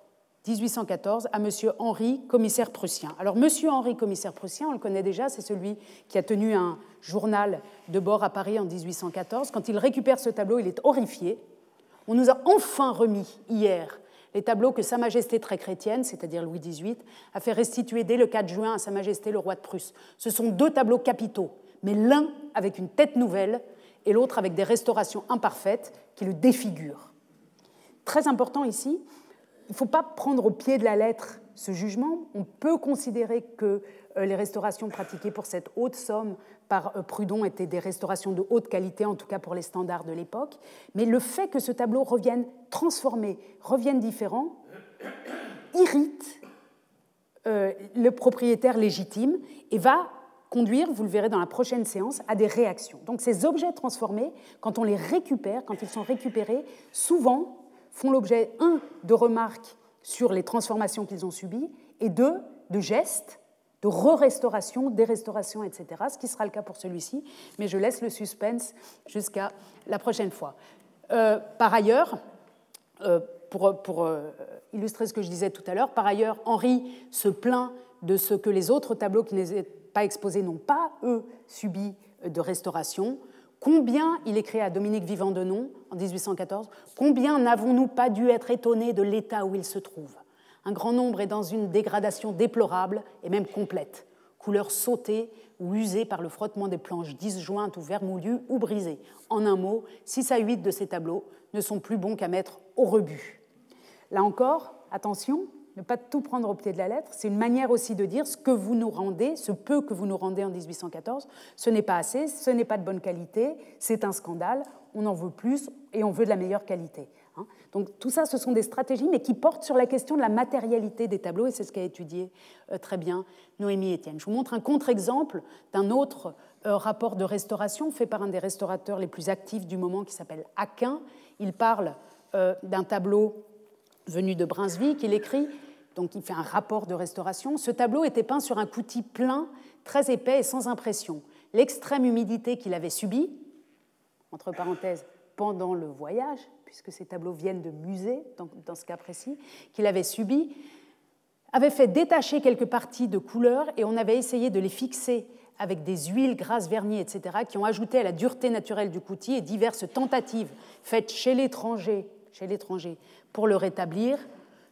1814 à M. Henri, commissaire prussien. Alors, M. Henri, commissaire prussien, on le connaît déjà, c'est celui qui a tenu un journal de bord à Paris en 1814. Quand il récupère ce tableau, il est horrifié. On nous a enfin remis hier les tableaux que Sa Majesté très chrétienne, c'est-à-dire Louis XVIII, a fait restituer dès le 4 juin à Sa Majesté le roi de Prusse. Ce sont deux tableaux capitaux, mais l'un avec une tête nouvelle et l'autre avec des restaurations imparfaites qui le défigurent. Très important ici, il ne faut pas prendre au pied de la lettre ce jugement. On peut considérer que euh, les restaurations pratiquées pour cette haute somme par euh, Prudon étaient des restaurations de haute qualité, en tout cas pour les standards de l'époque. Mais le fait que ce tableau revienne transformé, revienne différent, irrite euh, le propriétaire légitime et va conduire, vous le verrez dans la prochaine séance, à des réactions. Donc ces objets transformés, quand on les récupère, quand ils sont récupérés, souvent font l'objet, un, de remarques sur les transformations qu'ils ont subies, et deux, de gestes, de re-restauration, des restaurations, etc., ce qui sera le cas pour celui-ci, mais je laisse le suspense jusqu'à la prochaine fois. Euh, par ailleurs, euh, pour, pour euh, illustrer ce que je disais tout à l'heure, par ailleurs, Henri se plaint de ce que les autres tableaux qui n'étaient pas exposés n'ont pas, eux, subi de restauration. Combien, il écrit à Dominique Vivant de Nom en 1814, combien n'avons-nous pas dû être étonnés de l'état où il se trouve? Un grand nombre est dans une dégradation déplorable et même complète, couleur sautée ou usée par le frottement des planches disjointes ou vermoulues ou brisées. En un mot, 6 à 8 de ces tableaux ne sont plus bons qu'à mettre au rebut. Là encore, attention, ne pas tout prendre au pied de la lettre. C'est une manière aussi de dire ce que vous nous rendez, ce peu que vous nous rendez en 1814, ce n'est pas assez, ce n'est pas de bonne qualité, c'est un scandale, on en veut plus et on veut de la meilleure qualité. Hein. Donc tout ça, ce sont des stratégies, mais qui portent sur la question de la matérialité des tableaux, et c'est ce qu'a étudié euh, très bien Noémie Etienne. Je vous montre un contre-exemple d'un autre euh, rapport de restauration fait par un des restaurateurs les plus actifs du moment qui s'appelle Aquin. Il parle euh, d'un tableau venu de Brunswick. Il écrit, donc il fait un rapport de restauration. Ce tableau était peint sur un coutil plein, très épais et sans impression. L'extrême humidité qu'il avait subie, entre parenthèses, pendant le voyage, puisque ces tableaux viennent de musées, dans, ce cas précis, qu'il avait subi, avait fait détacher quelques parties de couleurs et on avait essayé de les fixer avec des huiles grasses vernis, etc., qui ont ajouté à la dureté naturelle du coutil et diverses tentatives faites chez l'étranger, chez l'étranger pour le rétablir,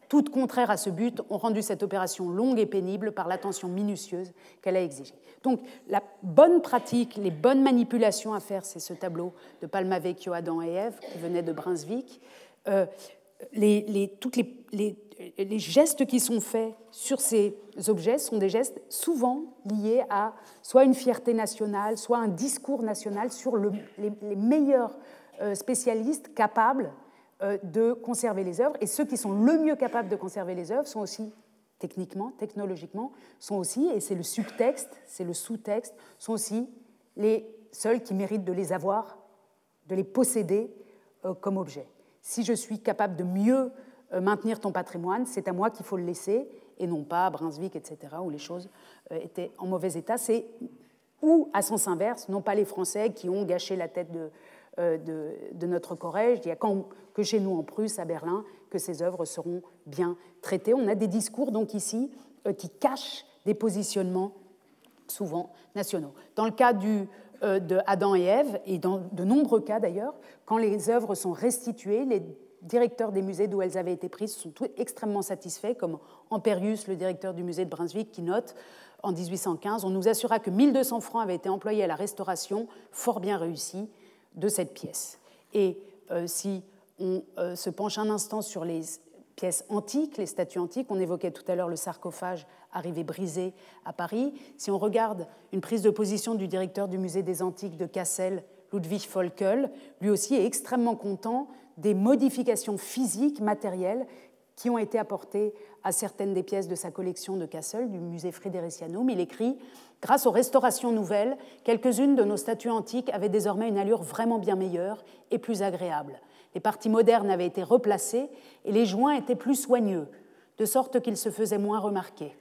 toutes contraires à ce but, ont rendu cette opération longue et pénible par l'attention minutieuse qu'elle a exigée. Donc la bonne pratique, les bonnes manipulations à faire, c'est ce tableau de Palmavecchio, Adam et Ève qui venait de Brunswick. Euh, les, toutes les, gestes qui sont faits sur ces objets sont des gestes souvent liés à soit une fierté nationale, soit un discours national sur le, les, meilleurs euh, spécialistes capables de conserver les œuvres. Et ceux qui sont le mieux capables de conserver les œuvres sont aussi, techniquement, technologiquement, sont aussi, et c'est le subtexte, c'est le sous-texte, sont aussi les seuls qui méritent de les avoir, de les posséder euh, comme objet. Si je suis capable de mieux euh, maintenir ton patrimoine, c'est à moi qu'il faut le laisser, et non pas à Brunswick, etc., où les choses étaient en mauvais état. C'est ou, à sens inverse, non pas les Français qui ont gâché la tête de, euh, de, notre Corrège. Il n'y a que chez nous en Prusse, à Berlin, que ces œuvres seront bien traitées. On a des discours donc ici euh, qui cachent des positionnements souvent nationaux. Dans le cas euh, de Adam et Ève, et dans de nombreux cas d'ailleurs, quand les œuvres sont restituées, les directeurs des musées d'où elles avaient été prises sont tous extrêmement satisfaits, comme Ampérius, le directeur du musée de Brunswick, qui note en 1815, on nous assura que 1200 francs avaient été employés à la restauration, fort bien réussi, de cette pièce. Et euh, si on euh, se penche un instant sur les pièces antiques, les statues antiques, on évoquait tout à l'heure le sarcophage arrivé brisé à Paris. Si on regarde une prise de position du directeur du musée des antiques de Cassel, Ludwig Volkel, lui aussi est extrêmement content des modifications physiques, matérielles, qui ont été apportées à certaines des pièces de sa collection de Cassel, du musée Fridericianum. Il écrit Grâce aux restaurations nouvelles, quelques-unes de nos statues antiques avaient désormais une allure vraiment bien meilleure et plus agréable. Les parties modernes avaient été replacées et les joints étaient plus soigneux, de sorte qu'ils se faisaient moins remarquer.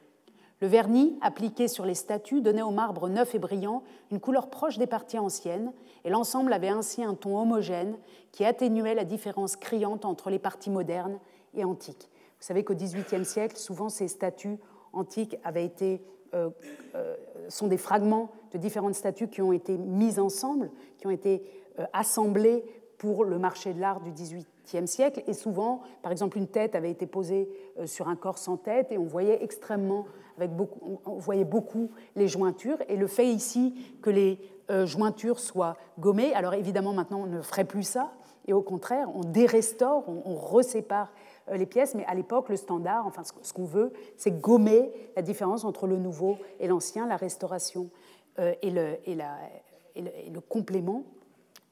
Le vernis appliqué sur les statues donnait au marbre neuf et brillant une couleur proche des parties anciennes, et l'ensemble avait ainsi un ton homogène qui atténuait la différence criante entre les parties modernes et antiques. Vous savez qu'au XVIIIe siècle, souvent ces statues antiques avaient été euh, euh, sont des fragments de différentes statues qui ont été mises ensemble, qui ont été euh, assemblées pour le marché de l'art du XVIIIe siècle. Et souvent, par exemple, une tête avait été posée sur un corps sans tête et on voyait extrêmement, avec beaucoup, on voyait beaucoup les jointures. Et le fait ici que les jointures soient gommées, alors évidemment maintenant on ne ferait plus ça, et au contraire, on dérestaure, on, on resépare les pièces, mais à l'époque, le standard, enfin ce qu'on veut, c'est gommer la différence entre le nouveau et l'ancien, la restauration euh, et le, complément,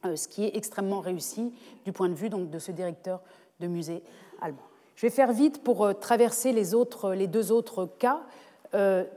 euh, ce qui est extrêmement réussi du point de vue donc, de ce directeur de musée allemand. Je vais faire vite pour traverser les deux autres cas.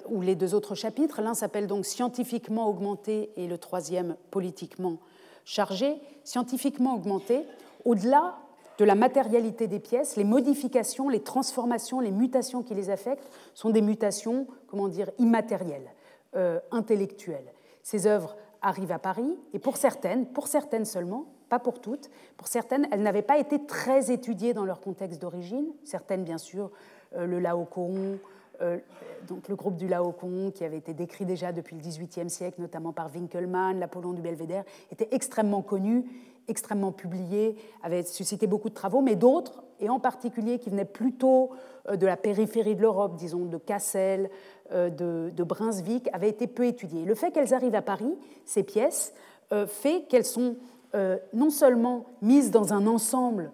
ou les deux autres chapitres. L'un s'appelle donc scientifiquement augmenté et le troisième politiquement chargé. Scientifiquement augmenté, au-delà de la matérialité des pièces, les modifications, les transformations, les mutations qui les affectent sont des mutations, comment dire, immatérielles, euh, intellectuelles. Ces œuvres arrivent à Paris et pour certaines, pour certaines seulement, pas pour toutes, pour certaines, elles n'avaient pas été très étudiées dans leur contexte d'origine. Certaines, bien sûr, euh, le Laocoon, euh, donc le groupe du Laocoon, qui avait été décrit déjà depuis le XVIIIe siècle, notamment par Winkelmann, l'Apollon du Belvédère, était extrêmement connu extrêmement publiés, avaient suscité beaucoup de travaux, mais d'autres, et en particulier qui venaient plutôt euh, de la périphérie de l'Europe, disons de Cassel, euh, de, Brunswick, avaient été peu étudiées. Le fait qu'elles arrivent à Paris, ces pièces, euh, fait qu'elles sont non seulement mises dans un ensemble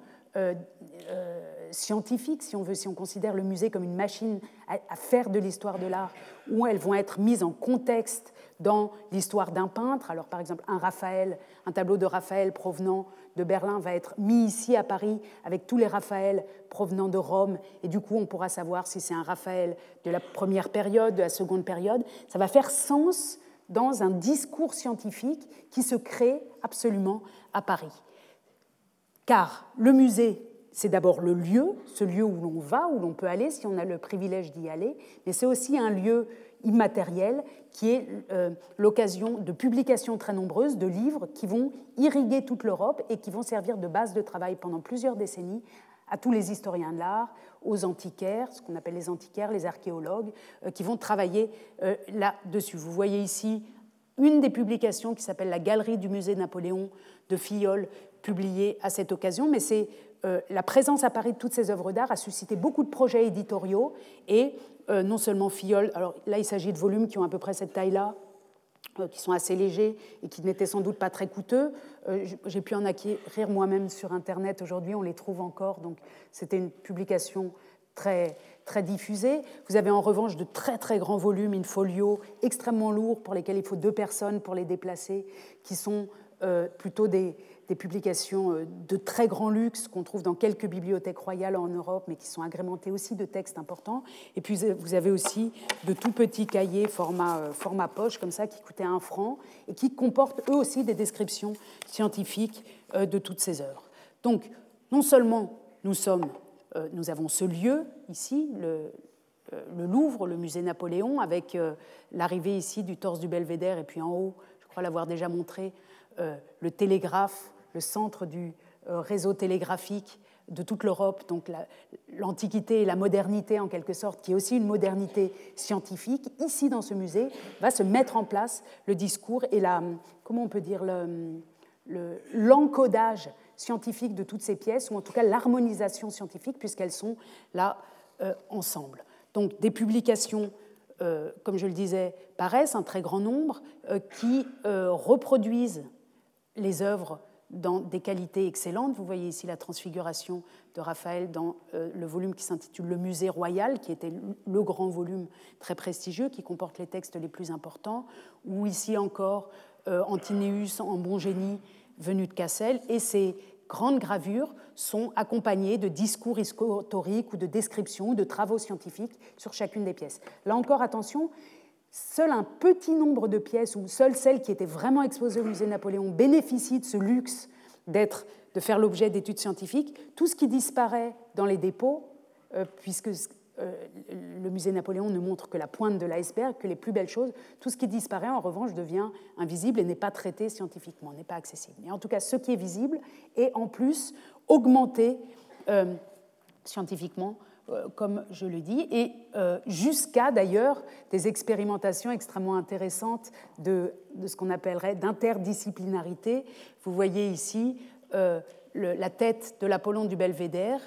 scientifiques, si on veut, si on considère le musée comme une machine à, faire de l'histoire de l'art, où elles vont être mises en contexte dans l'histoire d'un peintre. Alors par exemple, un Raphaël, un tableau de Raphaël provenant de Berlin va être mis ici à Paris avec tous les Raphaëls provenant de Rome, et du coup on pourra savoir si c'est un Raphaël de la première période, de la seconde période. Ça va faire sens dans un discours scientifique qui se crée absolument à Paris. Car le musée c'est d'abord le lieu, ce lieu où l'on va, où l'on peut aller si on a le privilège d'y aller, mais c'est aussi un lieu immatériel qui est euh, l'occasion de publications très nombreuses de livres qui vont irriguer toute l'Europe et qui vont servir de base de travail pendant plusieurs décennies à tous les historiens de l'art, aux antiquaires, ce qu'on appelle les antiquaires, les archéologues, euh, qui vont travailler euh, là-dessus. Vous voyez ici une des publications qui s'appelle La Galerie du musée Napoléon de Filleul, publiée à cette occasion, mais c'est la présence à Paris de toutes ces œuvres d'art a suscité beaucoup de projets éditoriaux et euh, non seulement Filleul, alors là il s'agit de volumes qui ont à peu près cette taille-là, euh, qui sont assez légers et qui n'étaient sans doute pas très coûteux. J'ai pu en acquérir moi-même sur Internet aujourd'hui, on les trouve encore, donc c'était une publication très, très diffusée. Vous avez en revanche de très très grands volumes, in folio, extrêmement lourds, pour lesquels il faut deux personnes pour les déplacer, qui sont plutôt des, des publications euh, de très grand luxe qu'on trouve dans quelques bibliothèques royales en Europe, mais qui sont agrémentées aussi de textes importants. Et puis vous avez aussi de tout petits cahiers format, euh, format poche, comme ça, qui coûtaient un franc et qui comportent eux aussi des descriptions scientifiques euh, de toutes ces œuvres. Donc, non seulement nous sommes, nous avons ce lieu ici, le, le Louvre, le musée Napoléon, avec l'arrivée ici du torse du belvédère, et puis en haut, je crois l'avoir déjà montré, le télégraphe le centre du euh, réseau télégraphique de toute l'Europe, donc l'Antiquité et la modernité en quelque sorte, qui est aussi une modernité scientifique, ici dans ce musée, va se mettre en place le discours et la, comment on peut dire, l'encodage scientifique de toutes ces pièces, ou en tout cas l'harmonisation scientifique, puisqu'elles sont là euh, ensemble. Donc des publications, euh, comme je le disais, paraissent, un très grand nombre, qui reproduisent les œuvres dans des qualités excellentes. Vous voyez ici la transfiguration de Raphaël dans euh, le volume qui s'intitule Le Musée royal, qui était le grand volume très prestigieux qui comporte les textes les plus importants, ou ici encore euh, Antinéus en bon génie venu de Cassel. Et ces grandes gravures sont accompagnées de discours historiques ou de descriptions ou de travaux scientifiques sur chacune des pièces. Là encore, attention, Seul un petit nombre de pièces, ou seules celles qui étaient vraiment exposées au musée Napoléon, bénéficient de ce luxe d'être, de faire l'objet d'études scientifiques. Tout ce qui disparaît dans les dépôts, euh, puisque euh, le musée Napoléon ne montre que la pointe de l'iceberg, que les plus belles choses, tout ce qui disparaît en revanche devient invisible et n'est pas traité scientifiquement, n'est pas accessible. Mais en tout cas, ce qui est visible est en plus augmenté euh, scientifiquement comme je le dis, et euh, jusqu'à d'ailleurs des expérimentations extrêmement intéressantes de, ce qu'on appellerait d'interdisciplinarité. Vous voyez ici euh, la tête de l'Apollon du Belvédère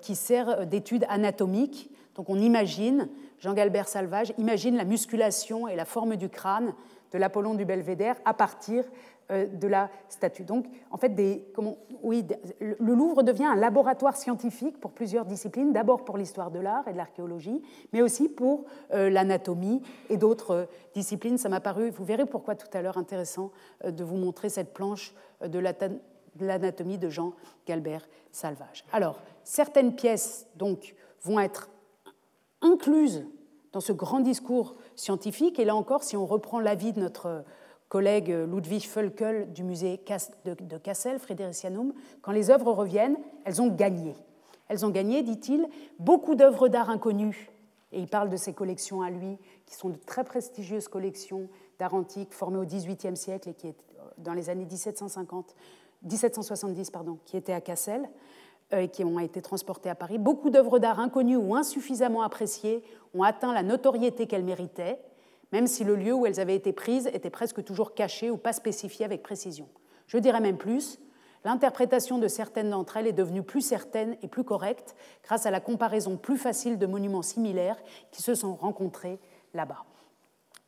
qui sert d'étude anatomique. Donc on imagine, Jean-Galbert Salvage imagine la musculation et la forme du crâne de l'Apollon du Belvédère à partir euh, de la statue. Donc, en fait, des, comment, oui, le Louvre devient un laboratoire scientifique pour plusieurs disciplines, d'abord pour l'histoire de l'art et de l'archéologie, mais aussi pour euh, l'anatomie et d'autres euh, disciplines. Ça m'a paru, vous verrez pourquoi tout à l'heure, intéressant de vous montrer cette planche de l'anatomie de Jean Galbert Salvage. Alors, certaines pièces donc vont être incluses dans ce grand discours scientifique, et là encore, si on reprend l'avis de notre collègue Ludwig Völkel du musée de Kassel, Fridericianum, quand les œuvres reviennent, elles ont gagné. Elles ont gagné, dit-il, beaucoup d'œuvres d'art inconnues. Et il parle de ses collections à lui, qui sont de très prestigieuses collections d'art antique formées au XVIIIe siècle et qui est dans les années 1750, 1770, pardon, qui étaient à Kassel euh, et qui ont été transportées à Paris. Beaucoup d'œuvres d'art inconnues ou insuffisamment appréciées ont atteint la notoriété qu'elles méritaient même si le lieu où elles avaient été prises était presque toujours caché ou pas spécifié avec précision. Je dirais même plus, l'interprétation de certaines d'entre elles est devenue plus certaine et plus correcte grâce à la comparaison plus facile de monuments similaires qui se sont rencontrés là-bas.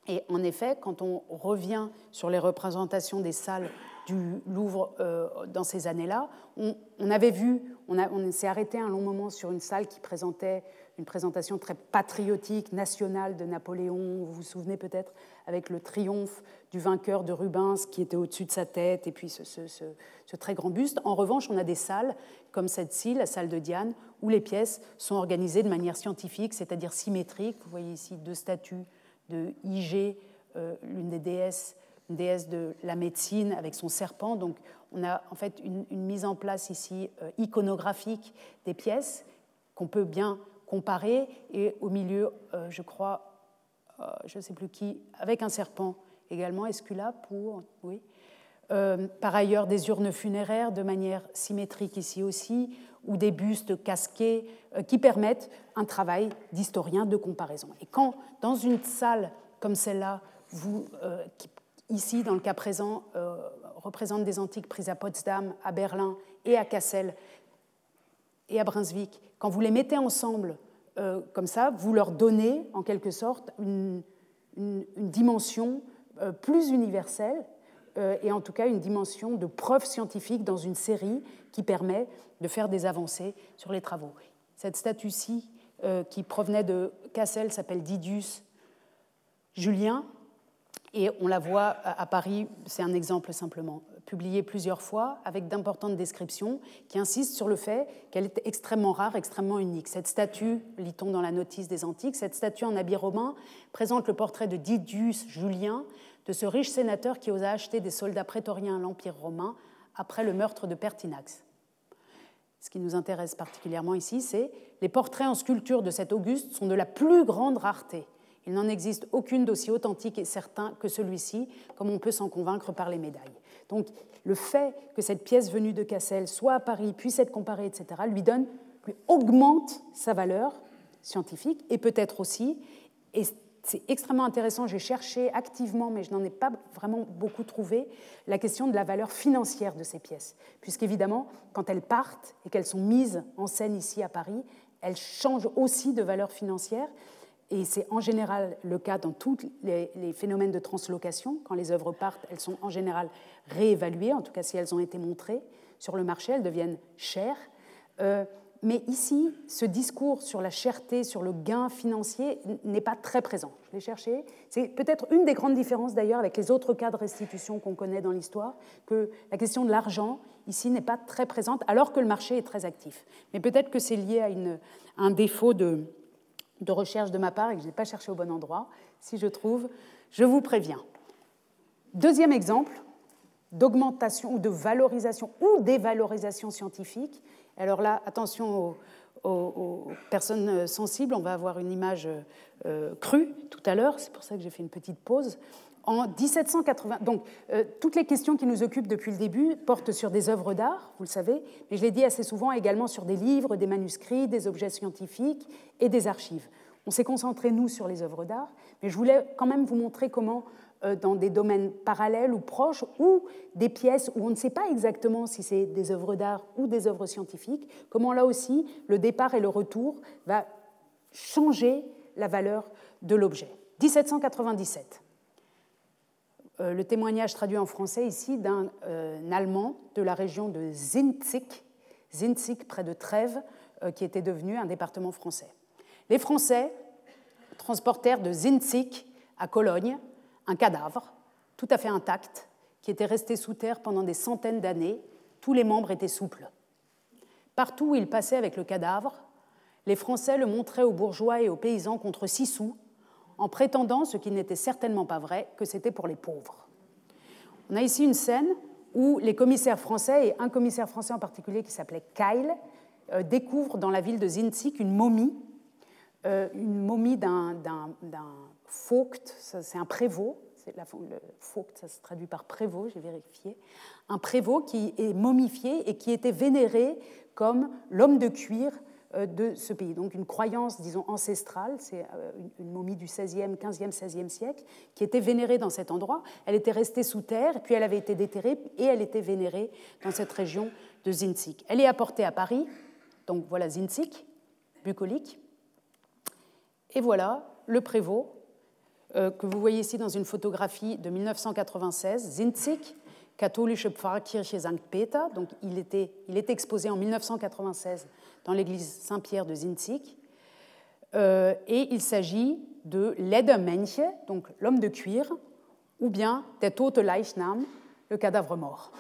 Et en effet, quand on revient sur les représentations des salles du Louvre euh, dans ces années-là, on, avait vu, on, on s'est arrêté un long moment sur une salle qui présentait une présentation très patriotique, nationale de Napoléon, vous vous souvenez peut-être, avec le triomphe du vainqueur de Rubens qui était au-dessus de sa tête, et puis ce, très grand buste. En revanche, on a des salles comme celle-ci, la salle de Diane, où les pièces sont organisées de manière scientifique, c'est-à-dire symétrique. Vous voyez ici deux statues de IG, euh, l'une des déesses, une déesse de la médecine avec son serpent. Donc on a en fait une, mise en place ici euh, iconographique des pièces qu'on peut bien comparer. Et au milieu, euh, je crois, je ne sais plus qui, avec un serpent également, Escula pour, oui. par ailleurs, des urnes funéraires de manière symétrique ici aussi, ou des bustes casqués qui permettent un travail d'historien de comparaison. Et quand, dans une salle comme celle-là, vous, euh, qui, ici, dans le cas présent, euh, représente des antiques prises à Potsdam, à Berlin et à Kassel et à Brunswick, quand vous les mettez ensemble euh, comme ça, vous leur donnez en quelque sorte une, dimension plus universelle et en tout cas une dimension de preuve scientifique dans une série qui permet de faire des avancées sur les travaux. Cette statue-ci, qui provenait de Cassel, s'appelle Didius Julien, et on la voit à Paris, c'est un exemple simplement, publié plusieurs fois avec d'importantes descriptions qui insistent sur le fait qu'elle est extrêmement rare, extrêmement unique. Cette statue, lit-on dans la notice des Antiques, cette statue en habit romain présente le portrait de Didius Julien, de ce riche sénateur qui osa acheter des soldats prétoriens à l'Empire romain après le meurtre de Pertinax. Ce qui nous intéresse particulièrement ici, c'est les portraits en sculpture de cet Auguste sont de la plus grande rareté il n'en existe aucune d'aussi authentique et certain que celui-ci, comme on peut s'en convaincre par les médailles. Donc le fait que cette pièce venue de Cassel soit à Paris, puisse être comparée, etc., lui donne, lui augmente sa valeur scientifique et peut-être aussi, et c'est extrêmement intéressant, j'ai cherché activement, mais je n'en ai pas vraiment beaucoup trouvé, la question de la valeur financière de ces pièces. Puisqu'évidemment, quand elles partent et qu'elles sont mises en scène ici à Paris, elles changent aussi de valeur financière et c'est en général le cas dans tous les, phénomènes de translocation. Quand les œuvres partent, elles sont en général réévaluées, en tout cas si elles ont été montrées sur le marché, elles deviennent chères. Euh, mais ici, ce discours sur la cherté, sur le gain financier n'est pas très présent. Je l'ai cherché. C'est peut-être une des grandes différences d'ailleurs avec les autres cas de restitution qu'on connaît dans l'histoire, que la question de l'argent ici n'est pas très présente alors que le marché est très actif. Mais peut-être que c'est lié à, un défaut de, de recherche de ma part et que je n'ai pas cherché au bon endroit. Si je trouve, je vous préviens. Deuxième exemple d'augmentation ou de valorisation ou dévalorisation scientifique. Alors là, attention aux, personnes sensibles, on va avoir une image euh, crue tout à l'heure, c'est pour ça que j'ai fait une petite pause. En 1780, donc euh, toutes les questions qui nous occupent depuis le début portent sur des œuvres d'art, vous le savez, mais je l'ai dit assez souvent également sur des livres, des manuscrits, des objets scientifiques et des archives. On s'est concentré, nous, sur les œuvres d'art, mais je voulais quand même vous montrer comment, euh, dans des domaines parallèles ou proches, ou des pièces où on ne sait pas exactement si c'est des œuvres d'art ou des œuvres scientifiques, comment là aussi le départ et le retour va changer la valeur de l'objet. 1797. Euh, le témoignage traduit en français ici d'un euh, Allemand de la région de Zinzig, Zinzig près de Trèves, euh, qui était devenu un département français. Les Français transportèrent de Zinzig à Cologne un cadavre tout à fait intact qui était resté sous terre pendant des centaines d'années. Tous les membres étaient souples. Partout où ils passaient avec le cadavre, les Français le montraient aux bourgeois et aux paysans contre six sous en prétendant, ce qui n'était certainement pas vrai, que c'était pour les pauvres. On a ici une scène où les commissaires français, et un commissaire français en particulier qui s'appelait Kyle, euh, découvrent dans la ville de Zinzig une momie, euh, une momie d'un Vogt, c'est un prévôt, la, le ça se traduit par prévôt, j'ai vérifié, un prévôt qui est momifié et qui était vénéré comme l'homme de cuir de ce pays. Donc une croyance, disons, ancestrale, c'est euh, une momie du 16e, 15e, 16e siècle, qui était vénérée dans cet endroit. Elle était restée sous terre, puis elle avait été déterrée, et elle était vénérée dans cette région de Zinzig. Elle est apportée à Paris, donc voilà Zinzig, bucolique, et voilà le prévôt euh, que vous voyez ici dans une photographie de 1996, Zinzig, Katholische Pfarrkirche St. Peter. Donc il était, est exposé en 1996 dans l'église Saint-Pierre de Zinzig. Euh, et il s'agit de Ledermenche, donc l'homme de cuir, ou bien der tote Leichnam, le cadavre mort,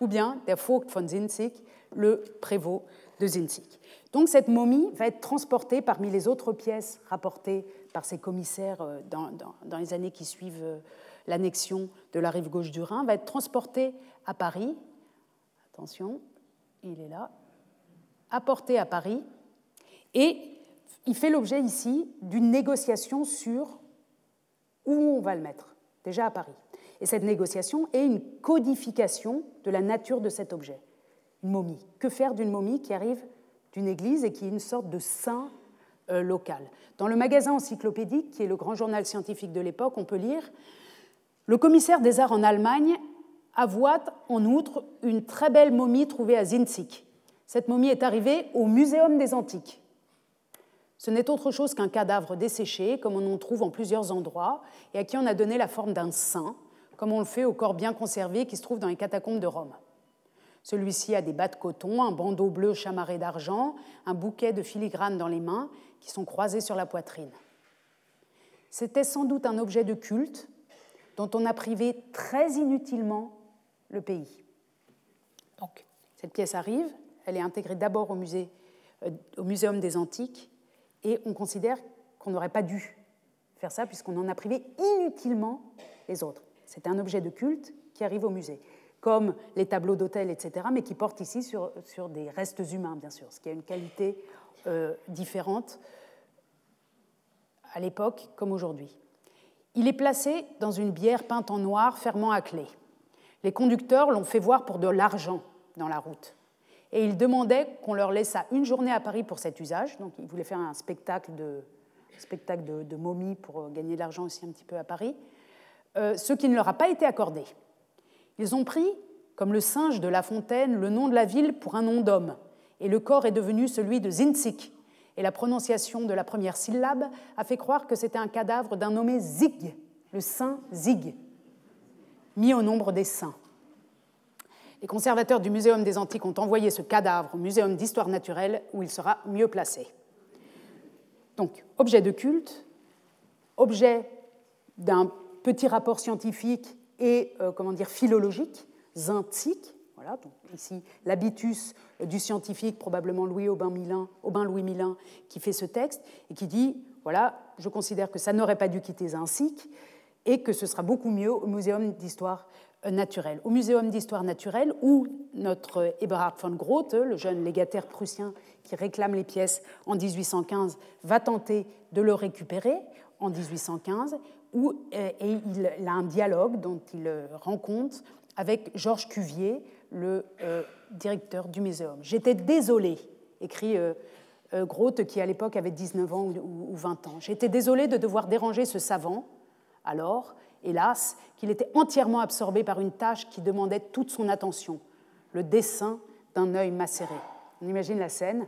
ou bien der Vogt von Zinzig, le prévôt de Zinzig. Donc cette momie va être transportée parmi les autres pièces rapportées par ces commissaires euh, dans, dans les années qui suivent euh, l'annexion de la rive gauche du Rhin, va être transportée à Paris. Attention, il est là. Apporté à Paris. Et il fait l'objet ici d'une négociation sur où on va le mettre, déjà à Paris. Et cette négociation est une codification de la nature de cet objet, une momie. Que faire d'une momie qui arrive d'une église et qui est une sorte de saint euh, local? Dans le magasin encyclopédique, qui est le grand journal scientifique de l'époque, on peut lire Le commissaire des arts en Allemagne avoit en outre une très belle momie trouvée à Zinzig. Cette momie est arrivée au Muséum des Antiques. Ce n'est autre chose qu'un cadavre desséché, comme on en trouve en plusieurs endroits, et à qui on a donné la forme d'un saint, comme on le fait au corps bien conservé qui se trouve dans les catacombes de Rome. Celui-ci a des bas de coton, un bandeau bleu chamarré d'argent, un bouquet de filigrane dans les mains qui sont croisés sur la poitrine. C'était sans doute un objet de culte dont on a privé très inutilement le pays. Donc, cette pièce arrive, elle est intégrée d'abord au, musée, euh, au Muséum des Antiques, et on considère qu'on n'aurait pas dû faire ça puisqu'on en a privé inutilement les autres. C'est un objet de culte qui arrive au musée, comme les tableaux d'hôtel, etc., mais qui porte ici sur, des restes humains, bien sûr, ce qui a une qualité euh, différente à l'époque comme aujourd'hui. Il est placé dans une bière peinte en noir, fermant à clé. Les conducteurs l'ont fait voir pour de l'argent dans la route et ils demandaient qu'on leur laissât une journée à Paris pour cet usage. Donc ils voulaient faire un spectacle de, spectacle de, momies pour euh, gagner de l'argent aussi un petit peu à Paris, euh, ce qui ne leur a pas été accordé. Ils ont pris, comme le singe de La Fontaine, le nom de la ville pour un nom d'homme, et le corps est devenu celui de Zinzig. Et la prononciation de la première syllabe a fait croire que c'était un cadavre d'un nommé Zig, le saint Zig, mis au nombre des saints. Les conservateurs du Muséum des Antiques ont envoyé ce cadavre au Muséum d'histoire naturelle où il sera mieux placé. Donc, objet de culte, objet d'un petit rapport scientifique et euh, comment dire philologique, zintique. Ici l'habitus du scientifique, probablement Louis Aubin, Aubin Louis Milin, qui fait ce texte et qui dit voilà, je considère que ça n'aurait pas dû quitter Zinzig et que ce sera beaucoup mieux au Muséum d'histoire naturelle. Au Muséum d'histoire naturelle, où notre Eberhard von Grote, le jeune légataire prussien qui réclame les pièces en 1815, va tenter de le récupérer en 1815, où, euh, et il a un dialogue dont il rend compte avec Georges Cuvier, le euh, directeur du muséum. J'étais désolé, écrit euh, Grote, qui à l'époque avait 19 ans ou 20 ans. J'étais désolé de devoir déranger ce savant, alors, hélas, qu'il était entièrement absorbé par une tâche qui demandait toute son attention, le dessin d'un œil macéré. On imagine la scène.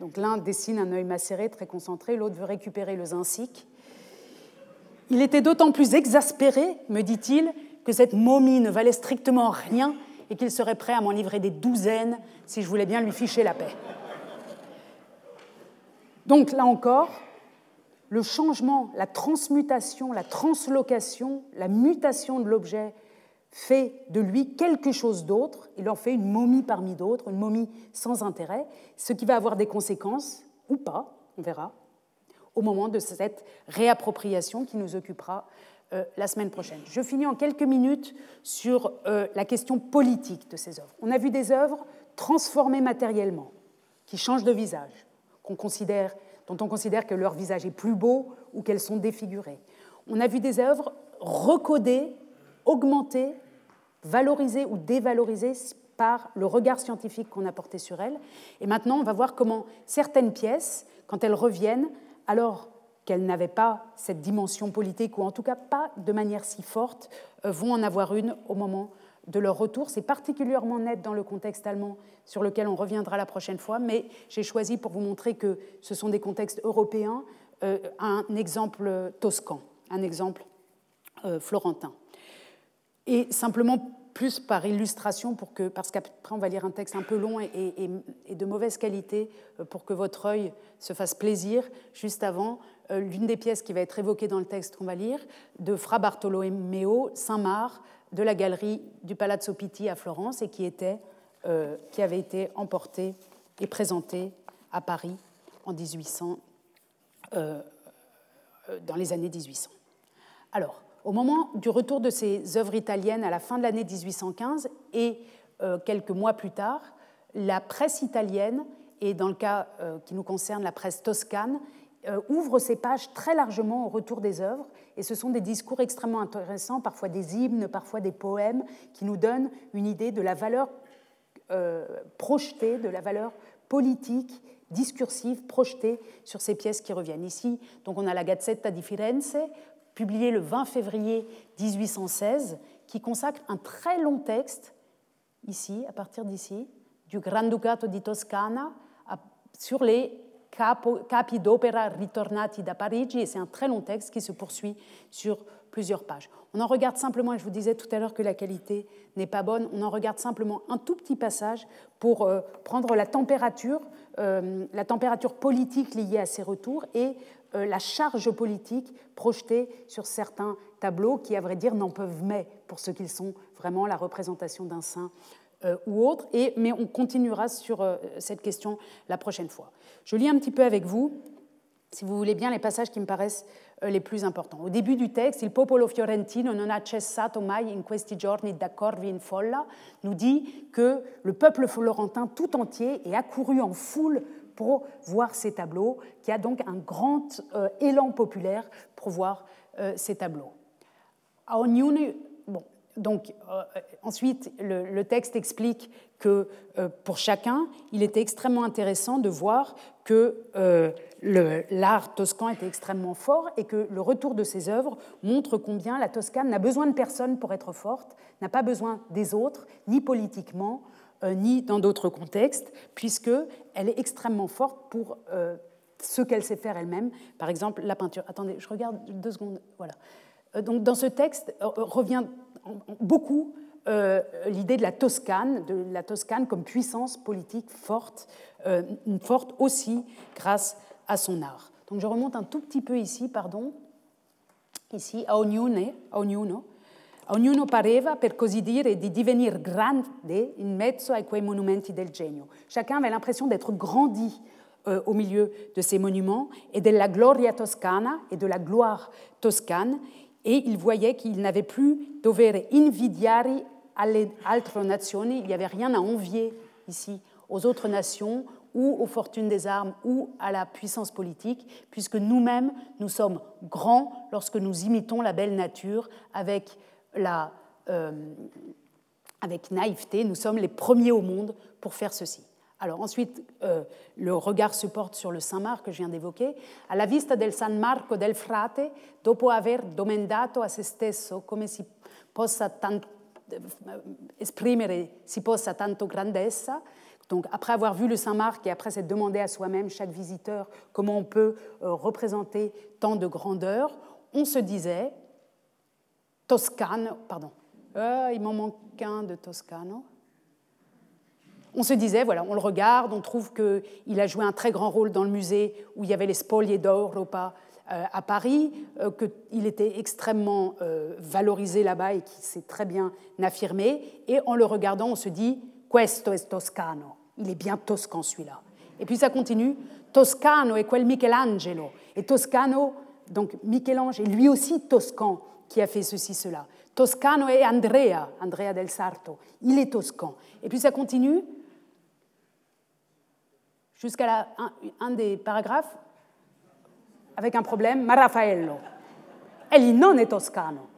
Donc l'un dessine un œil macéré très concentré, l'autre veut récupérer le zinc. Il était d'autant plus exaspéré, me dit-il, que cette momie ne valait strictement rien et qu'il serait prêt à m'en livrer des douzaines si je voulais bien lui ficher la paix. Donc là encore, le changement, la transmutation, la translocation, la mutation de l'objet fait de lui quelque chose d'autre, il en fait une momie parmi d'autres, une momie sans intérêt, ce qui va avoir des conséquences, ou pas, on verra, au moment de cette réappropriation qui nous occupera euh, la semaine prochaine. Je finis en quelques minutes sur euh, la question politique de ces œuvres. On a vu des œuvres transformées matériellement, qui changent de visage, dont on considère que leur visage est plus beau ou qu'elles sont défigurées. On a vu des œuvres recodées, augmentées, valorisées ou dévalorisées par le regard scientifique qu'on a porté sur elles. Et maintenant, on va voir comment certaines pièces, quand elles reviennent, alors qu'elles n'avaient pas cette dimension politique, ou en tout cas pas de manière si forte, euh, vont en avoir une au moment de leur retour. C'est particulièrement net dans le contexte allemand sur lequel on reviendra la prochaine fois, mais j'ai choisi pour vous montrer que ce sont des contextes européens un exemple toscan, un exemple florentin. Et simplement plus par illustration, pour que, parce qu'après on va lire un texte un peu long et, de mauvaise qualité euh, pour que votre œil se fasse plaisir. Juste avant, euh, l'une des pièces qui va être évoquée dans le texte qu'on va lire, de Fra Bartolomeo Saint-Marc, de la galerie du Palazzo Pitti à Florence et qui, était, euh, qui avait été emportée et présentée à Paris en 1800, dans les années 1800. Alors, au moment du retour de ces œuvres italiennes à la fin de l'année 1815 et euh, quelques mois plus tard, la presse italienne, et dans le cas euh, qui nous concerne la presse toscane, euh, ouvre ses pages très largement au retour des œuvres, et ce sont des discours extrêmement intéressants, parfois des hymnes, parfois des poèmes, qui nous donnent une idée de la valeur projetée, de la valeur politique, discursive, projetée sur ces pièces qui reviennent. Ici, donc on a la Gazzetta di Firenze, publié le 20 février 1816, qui consacre un très long texte, ici, à partir d'ici, du Granducato di Toscana, sur les capi d'opera ritornati da Parigi, et c'est un très long texte qui se poursuit sur plusieurs pages. On en regarde simplement, je vous disais tout à l'heure que la qualité n'est pas bonne, on en regarde simplement un tout petit passage pour euh, prendre la température, euh, la température politique liée à ces retours et euh, la charge politique projetée sur certains tableaux qui, à vrai dire, n'en peuvent mais pour ce qu'ils sont vraiment la représentation d'un saint ou autre. Et, mais on continuera sur euh, cette question la prochaine fois. Je lis un petit peu avec vous, si vous voulez bien, les passages qui me paraissent les plus importants. Au début du texte, il popolo fiorentino non ha cessato mai in questi giorni d'accorvi in folla, nous dit que le peuple florentin tout entier est accouru en foule pour voir ces tableaux, qui a donc un grand euh, élan populaire pour voir euh, ces tableaux. bon, donc, euh, ensuite, le, texte explique que pour chacun, il était extrêmement intéressant de voir que l'art toscan était extrêmement fort et que le retour de ses œuvres montre combien la Toscane n'a besoin de personne pour être forte, n'a pas besoin des autres, ni politiquement, euh, ni dans d'autres contextes, puisqu'elle est extrêmement forte pour euh, ce qu'elle sait faire elle-même. Par exemple, la peinture. Attendez, je regarde deux secondes. Voilà. Euh, donc, dans ce texte revient beaucoup l'idée de la Toscane, de la Toscane comme puissance politique forte, forte aussi grâce à son art. Donc je remonte un tout petit peu ici, pardon, ici, à Ognuno, a ognuno ognuno pareva, per così dire, di divenir grande in mezzo a quei monumenti del genio. Chacun avait l'impression d'être grandi euh, au milieu de ces monuments et de la gloria toscana et de la gloire toscane, et il voyait qu'il n'avait plus dovere invidiari alle altre nazioni, il n'y avait rien à envier ici aux autres nations ou aux fortunes des armes ou à la puissance politique, puisque nous-mêmes, nous sommes grands lorsque nous imitons la belle nature avec la, euh, avec naïveté, nous sommes les premiers au monde pour faire ceci. Alors ensuite, euh, le regard se porte sur le Saint Marc que je viens d'évoquer. À la vista del San Marco del Frate, dopo aver domandato a se stesso come si possa tanto, eh, esprimere si possa tanto grandezza, donc après avoir vu le Saint Marc et après s'être demandé à soi-même, chaque visiteur, comment on peut euh, représenter tant de grandeur, on se disait, Toscane, pardon, euh, il m'en manque un de Toscano. On se disait, voilà, on le regarde, on trouve qu'il a joué un très grand rôle dans le musée où il y avait les Spolier d'Europa euh, à Paris, euh, qu'il était extrêmement valorisé là-bas et qu'il s'est très bien affirmé. Et en le regardant, on se dit, questo es Toscano. Il est bien toscan celui-là. Et puis ça continue, Toscano est quel Michelangelo. Et Toscano, donc Michel-Ange est lui aussi toscan qui a fait ceci, cela. Toscano et Andrea, Andrea del Sarto. Il est toscan. Et puis ça continue jusqu'à un, des paragraphes avec un problème, ma Raffaello. Egli non est toscano.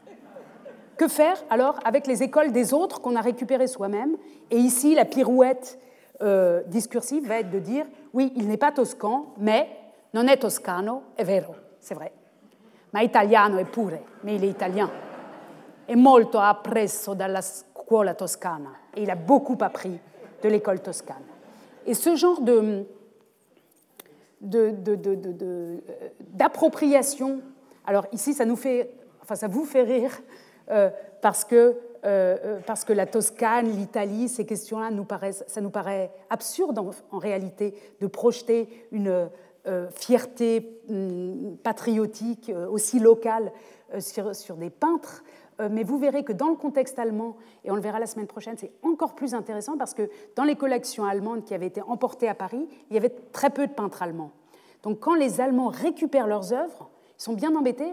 Que faire alors avec les écoles des autres qu'on a récupérées soi-même? Et ici, la pirouette euh, discursive va être de dire oui, il n'est pas toscan, mais non è toscano, è vero, c'est vrai ma italiano eppure, mais il est italien. Et molto ha appreso dalla scuola toscana. Et il a beaucoup appris de l'école toscane. Et ce genre de, d'appropriation. Alors ici, ça nous fait, enfin, ça vous fait rire parce que parce que la Toscane, l'Italie, ces questions-là nous paraissent, ça nous paraît absurde en réalité de projeter une euh, fierté hum, patriotique euh, aussi locale euh, sur, des peintres. Mais vous verrez que dans le contexte allemand, et on le verra la semaine prochaine, c'est encore plus intéressant parce que dans les collections allemandes qui avaient été emportées à Paris, il y avait très peu de peintres allemands. Donc quand les Allemands récupèrent leurs œuvres, ils sont bien embêtés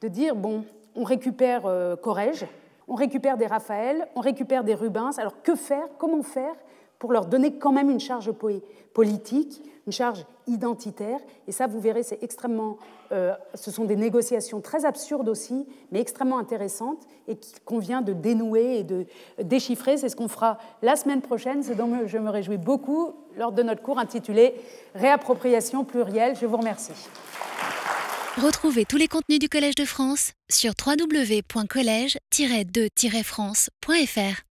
de dire, bon, on récupère Corrège, on récupère des Raphaël, on récupère des Rubens, alors que faire? Comment faire? Pour leur donner quand même une charge politique, une charge identitaire. Et ça, vous verrez, c'est extrêmement. Euh, ce sont des négociations très absurdes aussi, mais extrêmement intéressantes et qu'il convient de dénouer et de déchiffrer. C'est ce qu'on fera la semaine prochaine, ce dont je me réjouis beaucoup lors de notre cours intitulé Réappropriation plurielle. Je vous remercie. Retrouvez tous les contenus du Collège de France sur www.colège-2-france.fr.